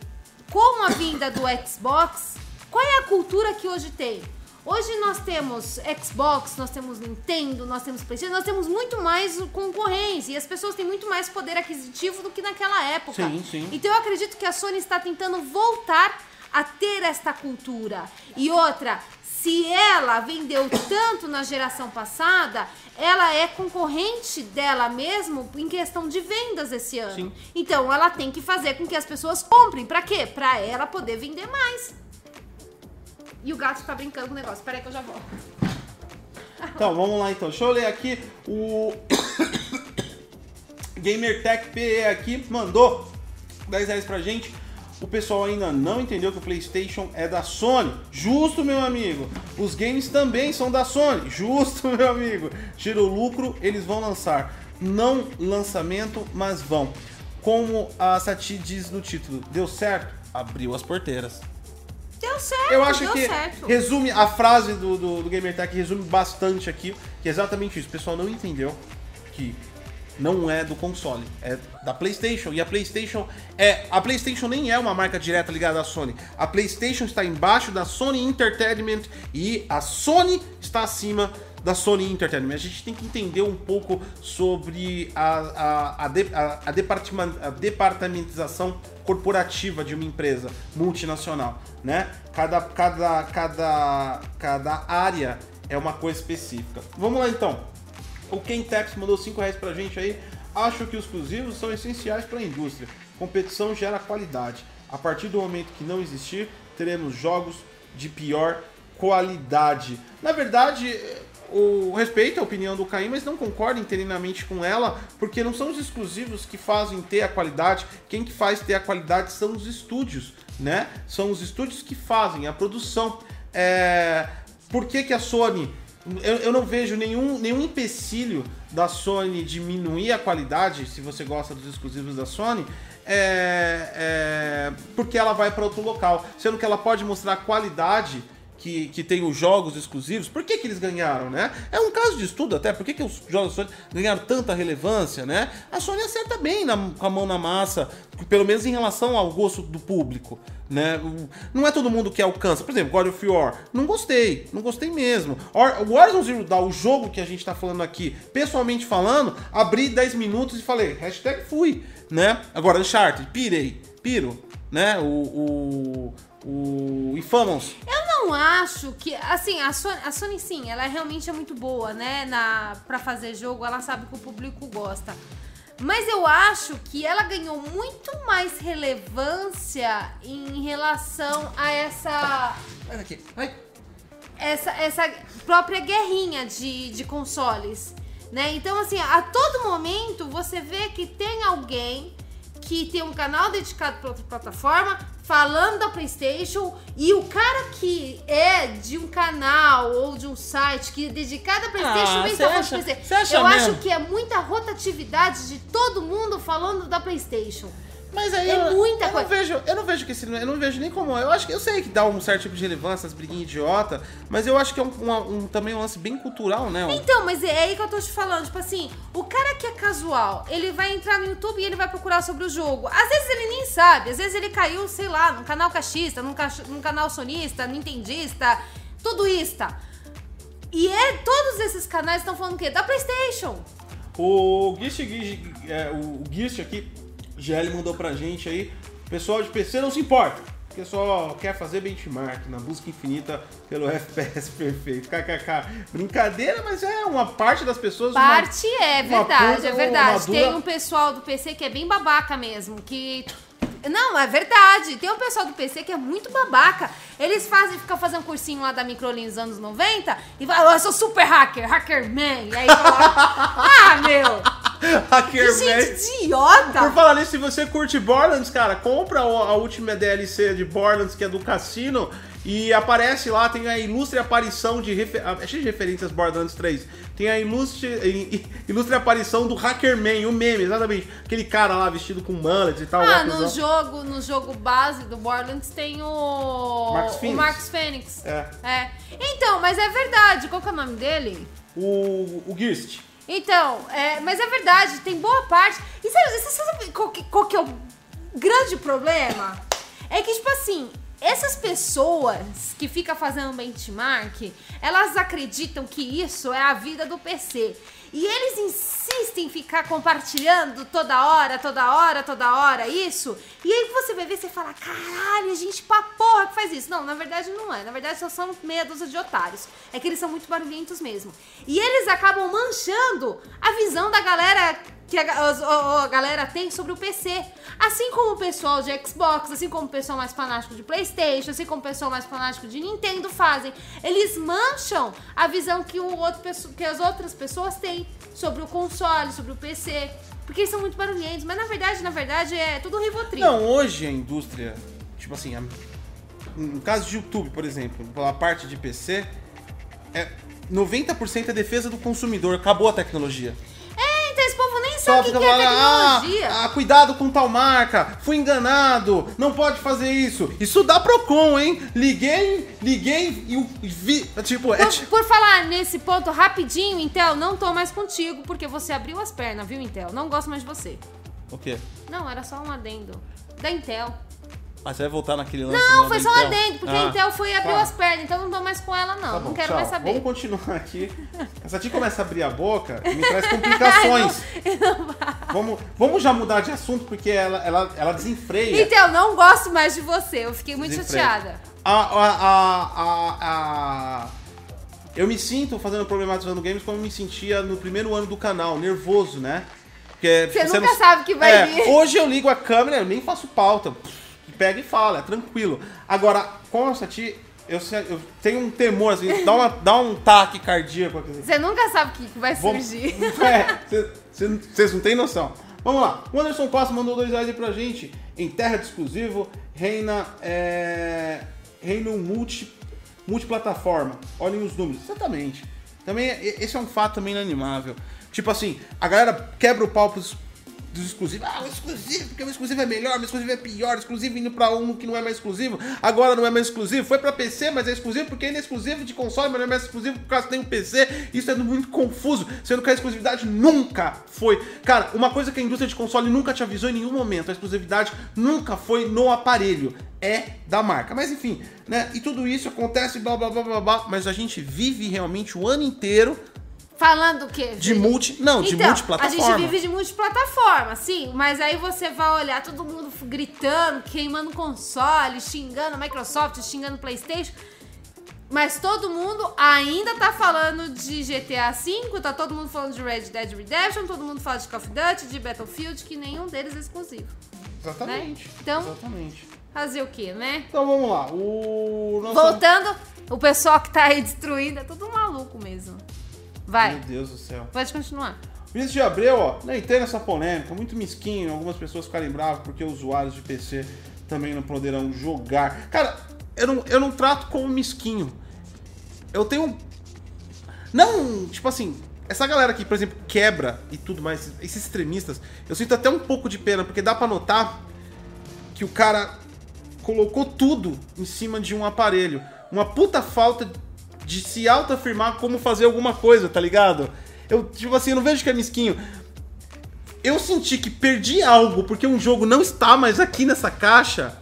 Com a vinda do Xbox, qual é a cultura que hoje tem? Hoje nós temos Xbox, nós temos Nintendo, nós temos PlayStation, nós temos muito mais concorrência e as pessoas têm muito mais poder aquisitivo do que naquela época. Sim, sim. Então eu acredito que a Sony está tentando voltar a ter esta cultura. E outra, se ela vendeu tanto na geração passada, ela é concorrente dela mesmo em questão de vendas esse ano. Sim. Então ela tem que fazer com que as pessoas comprem. Pra quê? Pra ela poder vender mais. E o gato tá brincando com o negócio. Peraí que eu já volto. Então, vamos lá então. Deixa eu ler aqui. O GamerTech PE aqui mandou 10 reais pra gente. O pessoal ainda não entendeu que o PlayStation é da Sony. Justo, meu amigo. Os games também são da Sony. Justo, meu amigo. Tira o lucro, eles vão lançar. Não lançamento, mas vão. Como a Sati diz no título, deu certo? Abriu as porteiras. Deu certo, Eu acho deu que certo. resume a frase do, do, do GamerTech resume bastante aqui, que é exatamente isso. O pessoal não entendeu que não é do console, é da PlayStation. E a PlayStation é a PlayStation nem é uma marca direta ligada à Sony. A PlayStation está embaixo da Sony Entertainment e a Sony está acima da Sony Entertainment. A gente tem que entender um pouco sobre a, a, a, de- a- a departamentização corporativa de uma empresa multinacional, né? Cada, cada, cada, cada área é uma coisa específica. Vamos lá então. O Ken Taps mandou 5 reais pra gente aí. Acho que os exclusivos são essenciais para a indústria. Competição gera qualidade. A partir do momento que não existir, teremos jogos de pior qualidade. Na verdade, o respeito a opinião do Caim, mas não concordo inteiramente com ela, porque não são os exclusivos que fazem ter a qualidade. Quem que faz ter a qualidade são os estúdios, né? São os estúdios que fazem a produção. é, por que, que a Sony. Eu, eu não vejo nenhum, nenhum empecilho da Sony diminuir a qualidade, se você gosta dos exclusivos da Sony, é, é, porque ela vai para outro local. Sendo que ela pode mostrar qualidade que, que tem os jogos exclusivos, por que, que eles ganharam, né? É um caso de estudo até, por que, que os jogos da Sony ganharam tanta relevância, né? A Sony acerta bem na, com a mão na massa, pelo menos em relação ao gosto do público, né? Não é todo mundo que alcança. Por exemplo, God of War, não gostei, não gostei mesmo. O Horizon Zero Dawn, o jogo que a gente tá falando aqui, pessoalmente falando, abri 10 minutos e falei, hashtag fui, né? Agora, Uncharted, pirei, piro, né? O, o, o Infamous. Eu não acho que. Assim, a Sony, a Sony sim, ela realmente é muito boa, né? Na, pra fazer jogo, ela sabe que o público gosta. Mas eu acho que ela ganhou muito mais relevância em relação a essa. Olha aqui. Ai. Essa, essa própria guerrinha de, de consoles. Né? Então, assim, a todo momento você vê que tem alguém que tem um canal dedicado para outra plataforma falando da PlayStation e o cara que é de um canal ou de um site que é dedicado à PlayStation Ah, você tá falando de PlayStation. Eu mesmo? acho que é muita rotatividade de todo mundo falando da PlayStation. Mas aí É eu, muita eu coisa. Não vejo, eu não vejo que esse, eu não vejo nem como. Eu acho que eu sei que dá um certo tipo de relevância, as briguinhas idiota, mas eu acho que é um, uma- um- também um lance bem cultural, né? Então, mas é aí que eu tô te falando, tipo assim, o cara que é casual, ele vai entrar no YouTube e ele vai procurar sobre o jogo. Às vezes ele nem sabe, às vezes ele caiu, sei lá, num canal cachista, num, cach- num canal sonista, nintendista, tudoista. E é, todos esses canais estão falando o quê? Da Playstation. O Gist, é, o Gist aqui, GL mandou pra gente aí. Pessoal de PC não se importa, porque só quer fazer benchmark na busca infinita pelo FPS perfeito. KKK. Brincadeira, mas é uma parte das pessoas. uma- Parte é uma verdade, pura- é verdade. dura- Tem um pessoal do PC que é bem babaca mesmo, que. Não, é verdade. Tem um pessoal do PC que é muito babaca. Eles fazem, ficam fazendo cursinho lá da Microlin nos anos 90 e falam, "Oh, eu sou super hacker, hacker man. E aí fala, ah, meu, Hacker que gente Por idiota. falar nisso, se você curte Borderlands, cara, compra a última DLC de Borderlands, que é do cassino, e aparece lá, tem a ilustre aparição de... Refer... ah, É cheio de referências Borderlands 3. Tem a ilustre, ilustre aparição do Hackerman, o meme, exatamente. Aquele cara lá vestido com mullets e tal. Ah, no jogo, no jogo base do Borderlands tem o. Marcus o Phoenix. Marcos Fênix. É. É. Então, mas é verdade. Qual que é o nome dele? O, o Geist. Então, é, mas é verdade, tem boa parte. E sabe, você sabe qual que, qual que é o grande problema? É que, tipo assim, essas pessoas que ficam fazendo benchmark, elas acreditam que isso é a vida do PC. E eles insistem em ficar compartilhando toda hora, toda hora, toda hora isso. E aí você vai ver, você fala, caralho, gente pra porra que faz isso. Não, na verdade não é. Na verdade só são meia dúzia de otários. É que eles são muito barulhentos mesmo. E eles acabam manchando a visão da galera que a, o- a galera tem sobre o PC. Assim como o pessoal de Xbox, assim como o pessoal mais fanático de Playstation, assim como o pessoal mais fanático de Nintendo fazem. Eles mancham a visão que, o outro, que as outras pessoas têm sobre o console, sobre o PC. Porque eles são muito barulhentos. Mas na verdade, na verdade, é tudo Rivotril. Não, hoje a indústria, tipo assim, a- no caso de YouTube, por exemplo, pela parte de PC, é 90% é defesa do consumidor, acabou a tecnologia. É, então esse povo nem sabe o que, que é tecnologia. ah, ah, cuidado com tal marca, fui enganado, não pode fazer isso. Isso dá Procon, hein? Liguei, liguei e vi, tipo, é Por, tipo... por falar nesse ponto rapidinho, Intel, não tô mais contigo porque você abriu as pernas, viu, Intel? Não gosto mais de você. O quê? Não, era só um adendo. Da Intel. Ah, você vai voltar naquele lance Não, lá foi só Intel? adendo, porque Ah, a Intel foi e abriu tá. as pernas, então não tô mais com ela, não. Tá bom, não quero tchau. mais saber. Vamos continuar aqui. Essa tia começa a abrir a boca e me traz complicações. vamos, vamos já mudar de assunto porque ela, ela, ela desenfreia. Intel, não gosto mais de você. Eu fiquei muito Desenfreia. chateada. A, a, a, a, Eu me sinto fazendo problematizando games como eu me sentia no primeiro ano do canal, nervoso, né? Porque Você nunca sabe o que vai É, vir. Hoje eu ligo a câmera, eu nem faço pauta. Pega e fala, é tranquilo. Agora, Sati, eu, eu tenho um temor, assim, dá, uma, dá um taque cardíaco. Assim. Você nunca sabe o que vai Vamos- surgir. É, vocês não têm noção. Vamos lá. O Anderson Costa mandou dois reais aí pra gente. Em terra de exclusivo, reina. É, reino multi. multiplataforma. Olhem os números. Exatamente. Também, esse é um fato também inanimável. Tipo assim, a galera quebra o pau pros, dos exclusivos. Ah, o exclusivo, porque o exclusivo é melhor, o exclusivo é pior, o exclusivo indo pra um que não é mais exclusivo, agora não é mais exclusivo, foi pra PC, mas é exclusivo porque ainda é exclusivo de console, mas não é mais exclusivo por causa tem um PC. Isso é muito confuso, sendo que a exclusividade nunca foi. Cara, uma coisa que a indústria de console nunca te avisou em nenhum momento, a exclusividade nunca foi no aparelho. É da marca. Mas enfim, né? E tudo isso acontece, blá blá blá blá blá, mas a gente vive realmente o ano inteiro Falando o quê? de multi. Não, de então, multiplataforma. A gente vive de multiplataforma, sim, mas aí você vai olhar todo mundo gritando, queimando console, xingando Microsoft, xingando PlayStation. Mas todo mundo ainda tá falando de GTA V, tá todo mundo falando de Red Dead Redemption, todo mundo fala de Call of Duty, de Battlefield, que nenhum deles é exclusivo. Exatamente. Né? Então- Exatamente. Fazer o quê, né? Então vamos lá. O. Voltando, o pessoal que tá aí destruindo é tudo maluco mesmo. Vai, Meu Deus do céu. pode continuar. Vinícius de Abreu, ó, não entendo essa polêmica, muito mesquinho, algumas pessoas ficarem bravas porque usuários de PC também não poderão jogar. Cara, eu não, eu não trato como mesquinho. Eu tenho. Não, tipo assim, essa galera que, por exemplo, quebra e tudo mais, esses extremistas, eu sinto até um pouco de pena, porque dá pra notar que o cara colocou tudo em cima de um aparelho. Uma puta falta de se autoafirmar como fazer alguma coisa, tá ligado? Eu, tipo assim, eu não vejo que é mesquinho. Eu senti que perdi algo porque um jogo não está mais aqui nessa caixa.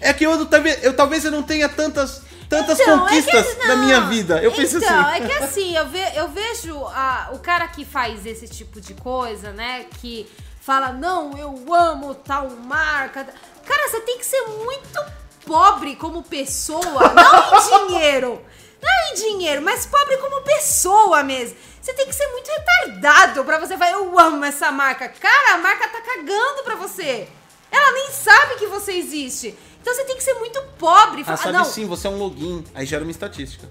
É que eu, talvez eu, talvez eu não tenha tantas, tantas Então, é conquistas que- na minha vida. Eu penso então, assim. é que assim, eu, ve- eu vejo a- o cara que faz esse tipo de coisa, né? Que fala, não, eu amo tal marca. Cara, você tem que ser muito pobre como pessoa, não em dinheiro. Não em dinheiro, mas pobre como pessoa mesmo. Você tem que ser muito retardado pra você falar, eu amo essa marca. Cara, a marca tá cagando pra você. Ela nem sabe que você existe. Então você tem que ser muito pobre. Ah, sabe não, sim, você é um login. Aí gera uma estatística.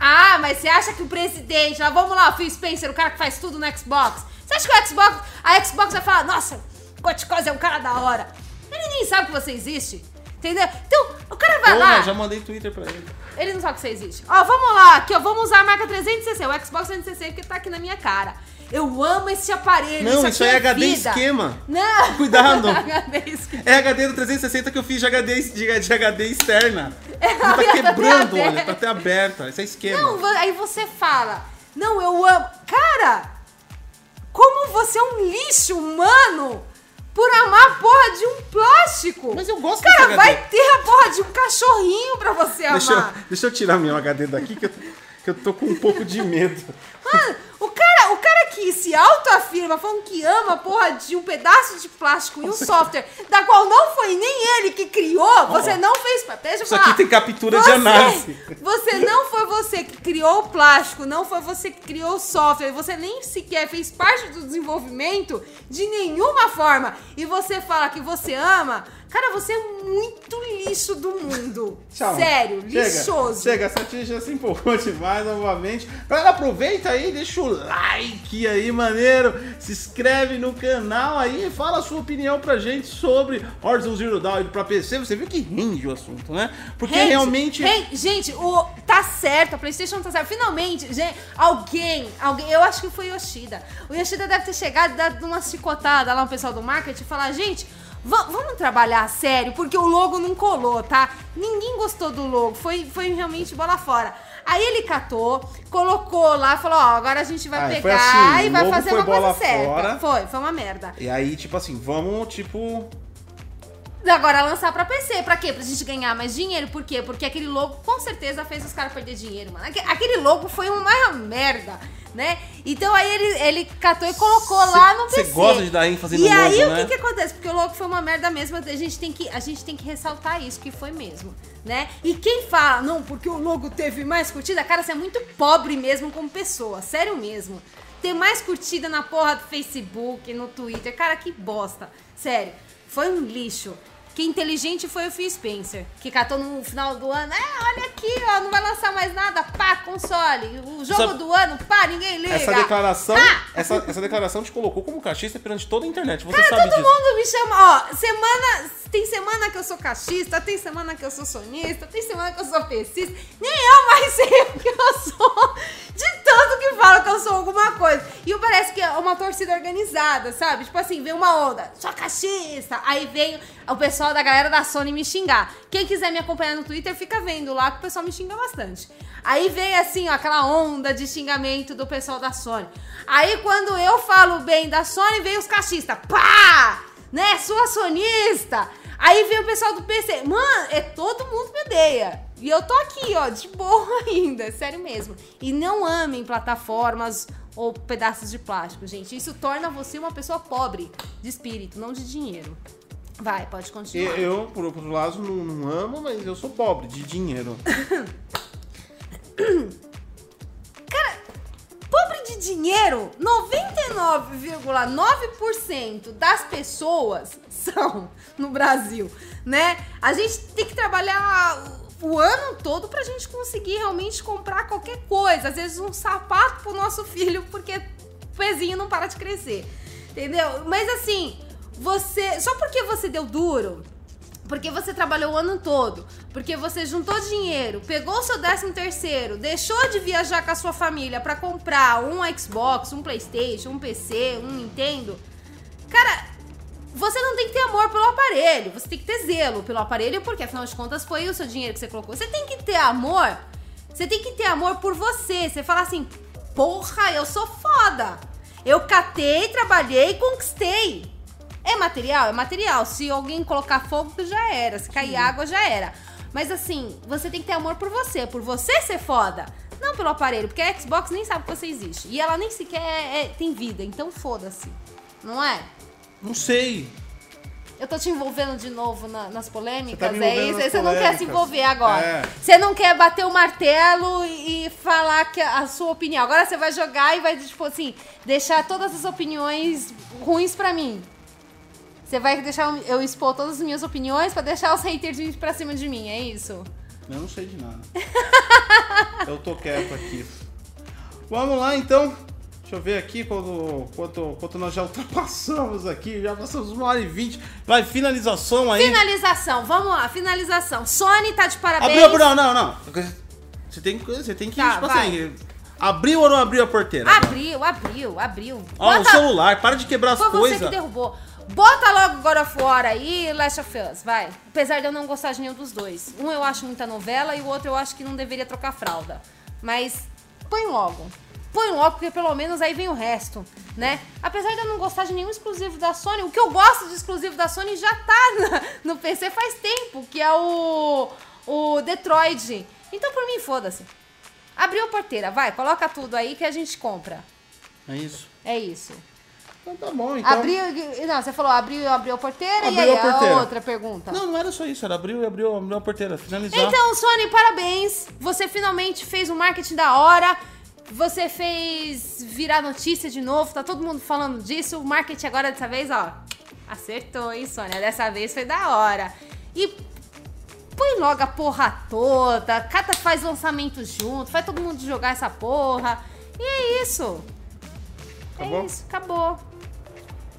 ah, mas você acha que o presidente, lá, vamos lá, o Phil Spencer, o cara que faz tudo no Xbox. Você acha que o Xbox, a Xbox vai falar, nossa, Coticose é um cara da hora. Ele nem sabe que você existe. Entendeu? Então, o cara vai Pô, lá, eu já mandei Twitter pra ele. ele não sabe que você existe. Ó, vamos lá, aqui, ó, vamos usar a marca 360, o Xbox 360 que tá aqui na minha cara. Eu amo esse aparelho. Não, isso isso aí é HD vida. esquema. Não. Cuidado. HD esquema. É HD do 360 que eu fiz de HD, de, de HD externa. É, Ele tá quebrando, olha, tá até aberta. Isso é esquema. Não, aí você fala, não, eu amo. Cara, como você é um lixo humano por amar a porra de um plástico. Mas eu gosto Cara, desse HD. vai ter a porra de um cachorrinho pra você Deixa eu, amar. deixa eu tirar meu HD daqui que eu, que eu tô com um pouco de medo. Mano, o cara, o cara que se autoafirma falando que ama a porra de um pedaço de plástico e um software, da qual não foi nem ele que criou, você não fez. Deixa eu Isso falar. aqui tem captura de Você- análise. Você não foi você que criou o plástico, não foi você que criou o software, você nem sequer fez parte do desenvolvimento de nenhuma forma. E você fala que você ama, cara, você é muito lixo do mundo. Tchau. Sério, Chega, lixoso. Chega, essa tia já se empolgou demais novamente. Galera, aproveita aí, deixa o like aí, maneiro. Se inscreve no canal aí e fala a sua opinião pra gente sobre Horizon Zero Dawn pra PC. Você viu que rende o assunto, né? Porque Gente, realmente... gente, gente, o tá certo, a PlayStation tá certo. Finalmente, gente, alguém, alguém, eu acho que foi o Yoshida. O Yoshida deve ter chegado e dado uma chicotada lá no pessoal do marketing e falar, gente, va- vamos trabalhar a sério, porque o logo não colou, tá? Ninguém gostou do logo, foi, foi realmente bola fora. Aí ele catou, colocou lá, falou, ó, agora a gente vai Ah, foi pegar assim, e vai fazer uma coisa certa. fora. Foi, foi uma merda. E aí, tipo assim, vamos, tipo... Agora lançar pra PC. Pra quê? Pra gente ganhar mais dinheiro. Por quê? Porque aquele logo com certeza fez os caras perder dinheiro, mano. Aque- Aquele logo foi uma merda, né? Então aí ele, ele catou e colocou Cê- lá no PC. gosta de dar ênfase no E aí logo, o né? que que acontece? Porque o logo foi uma merda mesmo. A gente tem que, a gente tem que ressaltar isso, que foi mesmo, né? E quem fala, não, porque o logo teve mais curtida, cara, você é muito pobre mesmo como pessoa. Sério mesmo. Ter mais curtida na porra do Facebook, no Twitter. Cara, que bosta. Sério. Foi um lixo. Que inteligente foi o Phil Spencer, que catou no final do ano. É, olha aqui, ó, não vai lançar mais nada, pá, console. O jogo Essa- do ano, pá, ninguém liga. Essa declaração, Ah! essa, essa declaração te colocou como cachista perante toda a internet. Você Cara, sabe todo disso. mundo me chama, ó, semana, tem semana que eu sou cachista, tem semana que eu sou sonista, tem semana que eu sou pescista, nem eu mais sei o que eu sou, de tanto que falo que eu sou alguma coisa. E parece que é uma torcida organizada, sabe? Tipo assim, vem uma onda, sou cachista, aí vem o pessoal da galera da Sony me xingar. Quem quiser me acompanhar no Twitter, fica vendo lá que o pessoal me xinga bastante. Aí vem assim, ó, aquela onda de xingamento do pessoal da Sony. Aí quando eu falo bem da Sony, vem os cachistas. Pá! Né? Sua sonista. Aí vem o pessoal do PC. Mano, é todo mundo me odeia. E eu tô aqui, ó, de boa ainda, sério mesmo. E não amem plataformas ou pedaços de plástico, gente. Isso torna você uma pessoa pobre de espírito, não de dinheiro. Vai, pode continuar. Eu, por outro lado, não, não amo, mas eu sou pobre de dinheiro. Pobre de dinheiro, 99,9% das pessoas são no Brasil, né? A gente tem que trabalhar o ano todo pra gente conseguir realmente comprar qualquer coisa. Às vezes um sapato pro nosso filho, porque o pezinho não para de crescer. Entendeu? Mas assim, você. Só porque você deu duro, porque você trabalhou o ano todo, porque você juntou dinheiro, pegou o seu décimo terceiro, deixou de viajar com a sua família pra comprar um Xbox, um Playstation, um PC, um Nintendo. Cara, você não tem que ter amor pelo aparelho, você tem que ter zelo pelo aparelho, porque afinal de contas foi o seu dinheiro que você colocou. Você tem que ter amor, você tem que ter amor por você. Você fala assim, porra, eu sou foda. Eu catei, trabalhei conquistei. É material? É material. Se alguém colocar fogo, já era. Se cair água, já era. Mas assim, você tem que ter amor por você, por você ser foda. Não pelo aparelho, porque a Xbox nem sabe que você existe. E ela nem sequer é- é- tem vida, então foda-se. Não é? Não sei. Eu tô te envolvendo de novo na- nas polêmicas, Você tá é isso? Você não quer se polêmicas. envolver agora. É. Você não quer bater o martelo e, falar que a, a sua opinião. Agora você vai jogar e vai, tipo assim, deixar todas as opiniões ruins pra mim. Você vai deixar eu expor todas as minhas opiniões pra deixar os haters vir pra cima de mim, é isso? Eu não sei de nada. eu tô quieto aqui. Vamos lá então. Deixa eu ver aqui quanto, quanto, quanto nós já ultrapassamos aqui. Já passamos uma hora e vinte. Vai, finalização aí. Finalização, vamos lá, finalização. Sony tá de parabéns. Abriu, não, não, não. Você tem, que- você tem que, Tá, tipo vai. assim, abriu ou não abriu a porteira? Abriu, abriu, abriu. Ó, o celular, para de quebrar as Foi você coisas. que derrubou. Bota logo God of War aí e Last of Us, vai. Apesar de eu não gostar de nenhum dos dois. Um eu acho muita novela e o outro eu acho que não deveria trocar fralda. Mas põe logo. Põe logo, porque pelo menos aí vem o resto, né? Apesar de eu não gostar de nenhum exclusivo da Sony, o que eu gosto de exclusivo da Sony já tá na- no PC faz tempo, que é o, o Detroit. Então por mim, foda-se. Abriu a porteira, vai, coloca tudo aí que a gente compra. É isso. É isso. Então tá bom, então. Abriu. Não, você falou abriu, abriu a porteira e Abriu aí a porteira. a outra pergunta. Não, não era só isso, era abriu e abriu, abriu a porteira, finalizar. Então, Sony, parabéns. Você finalmente fez um marketing da hora. Você fez virar notícia de novo. Tá todo mundo falando disso. O marketing agora dessa vez, ó. Acertou, hein, Sônia? Dessa vez foi da hora. E põe logo a porra toda. Cata faz lançamento junto. Faz todo mundo jogar essa porra. E é isso. Acabou? É isso. Acabou.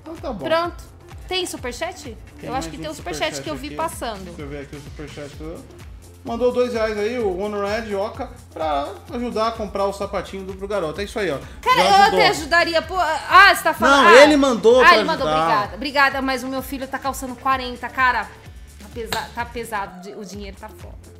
Então tá bom. Pronto. Tem superchat? Tem eu acho que um tem o superchat que eu vi aqui. passando. Deixa eu ver aqui o superchat. Mandou dois reais aí, o Honored Oca, pra ajudar a comprar o sapatinho do pro garoto. É isso aí, ó. Cara, eu até ajudaria. Pô, ah, você tá falando. Não, ah, ele mandou Ah, ele mandou, ajudar. obrigada. Obrigada, mas o meu filho tá calçando 40, cara. Tá pesado, tá pesado o dinheiro tá foda.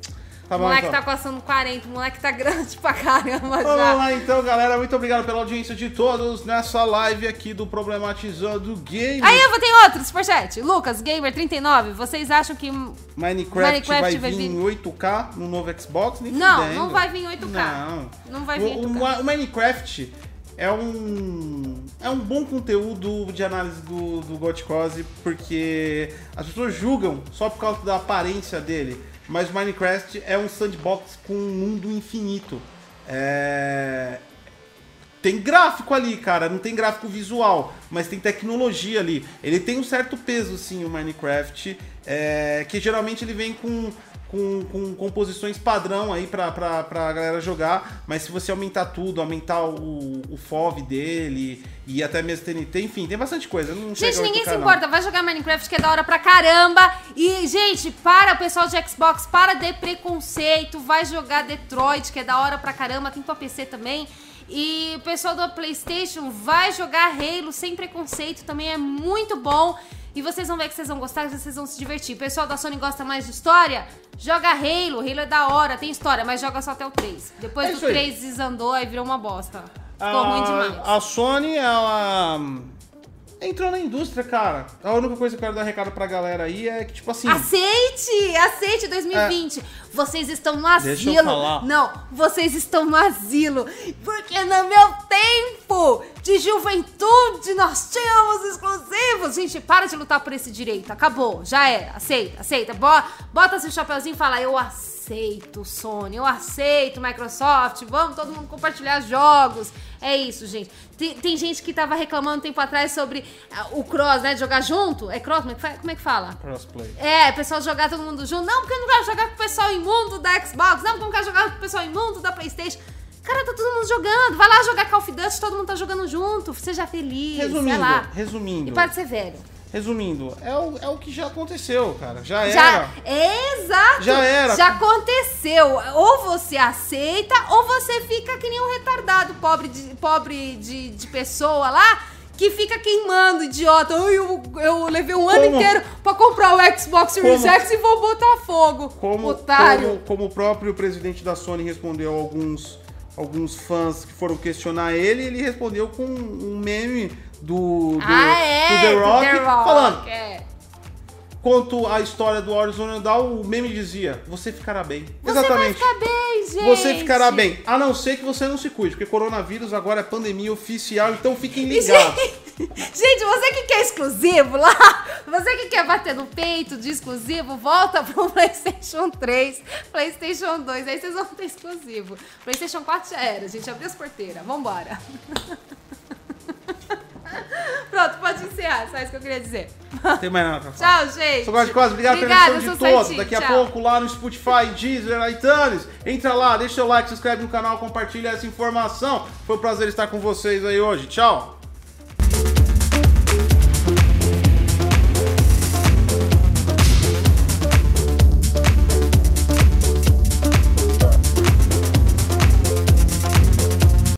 Tá o bom, moleque então. tá calçando 40, o moleque tá grande pra caramba Vamos já. lá então, galera. Muito obrigado pela audiência de todos nessa live aqui do Problematizando Game. Aí eu vou ter outro superchat. Lucas, Gamer39, vocês acham que. Minecraft, Minecraft vai, vai vir em 8K no novo Xbox? Nem Não, fudendo. não vai vir em 8K. Não. Não vai vir em O, 8K. o, o Minecraft é um é um bom conteúdo de análise do, do Gotcose, porque as pessoas julgam só por causa da aparência dele. Mas Minecraft é um sandbox com um mundo infinito. É, tem gráfico ali, cara. Não tem gráfico visual, mas tem tecnologia ali. Ele tem um certo peso, sim, o Minecraft. é, que geralmente ele vem com, com, com composições padrão aí pra, pra, pra galera jogar. Mas se você aumentar tudo, aumentar o, o FOV dele e até mesmo TNT, enfim, tem bastante coisa. Não Gente, ninguém 8K, se importa, vai jogar Minecraft que é da hora pra caramba. E, gente, para o pessoal de Xbox, para de preconceito, vai jogar Detroit, que é da hora pra caramba, tem pra PC também. E o pessoal do PlayStation vai jogar Halo sem preconceito, também é muito bom. E vocês vão ver que vocês vão gostar, que vocês vão se divertir. O pessoal da Sony gosta mais de história? Joga Halo, Halo é da hora, tem história, mas joga só até o 3. Depois É do isso aí. 3 desandou, aí virou uma bosta. Ficou ruim demais. A, a Sony, ela hum, entrou na indústria, cara. A única coisa que eu quero dar recado pra galera aí é que, tipo assim. Aceite! Aceite 2020! Vocês estão no Deixa eu asilo. falar. Não, vocês estão no asilo. Porque no meu tempo de juventude nós tínhamos exclusivos. Gente, para de lutar por esse direito. Acabou, já era. Aceita, aceita. Bo- Bota seu chapeuzinho e fala: Eu aceito, Sony. Eu aceito, Microsoft. Vamos todo mundo compartilhar jogos. É isso, gente. Tem, tem gente que tava reclamando um tempo atrás sobre ah, o cross, né? de Jogar junto. É cross? Como é que como é que fala? Crossplay. É, o pessoal jogar todo mundo junto. Não, porque eu não quero jogar com o pessoal imundo da Xbox. Não, não quero jogar com o pessoal imundo da Playstation. Cara, tá todo mundo jogando. Vai lá jogar Call of Duty, todo mundo tá jogando junto. Seja feliz, sei Resumindo, lá. resumindo. E para de ser velho. Resumindo, é o, é o que já aconteceu, cara. Já, Já, era. exato. Já era. Já aconteceu. Ou você aceita, ou você fica que nem um retardado pobre de, pobre de, de pessoa lá. Que fica queimando, idiota. Ai, eu, eu levei um ano Como? inteiro pra comprar o Xbox Series Como? X e vou botar fogo. Como, Otário. como, como o próprio presidente da Sony respondeu a alguns, alguns fãs que foram questionar ele, ele respondeu com um meme do, do, ah, é? do The Rock, The Rock, falando. é. Quanto à história do Horizon Dawn, o meme dizia: Você ficará bem. Você Exatamente. vai ficar bem, gente. Você ficará bem, a não ser que você não se cuide, porque coronavírus agora é pandemia oficial, então fiquem ligados. Gente, gente, você que quer exclusivo lá, você que quer bater no peito de exclusivo, volta pro PlayStation 3, PlayStation 2, aí vocês vão ter exclusivo. PlayStation 4 já era, gente, abriu as porteiras, vambora. Pronto, pode encerrar, só isso que eu queria dizer. Tem mais nada pra falar. Tchau, gente. Sou de quase, obrigado pela Obrigada, atenção eu de todos. Daqui a tchau. pouco lá no Spotify, Deezer, iTunes. Entra lá, deixa seu like, se inscreve no canal, compartilha essa informação. Foi um prazer estar com vocês aí hoje. Tchau.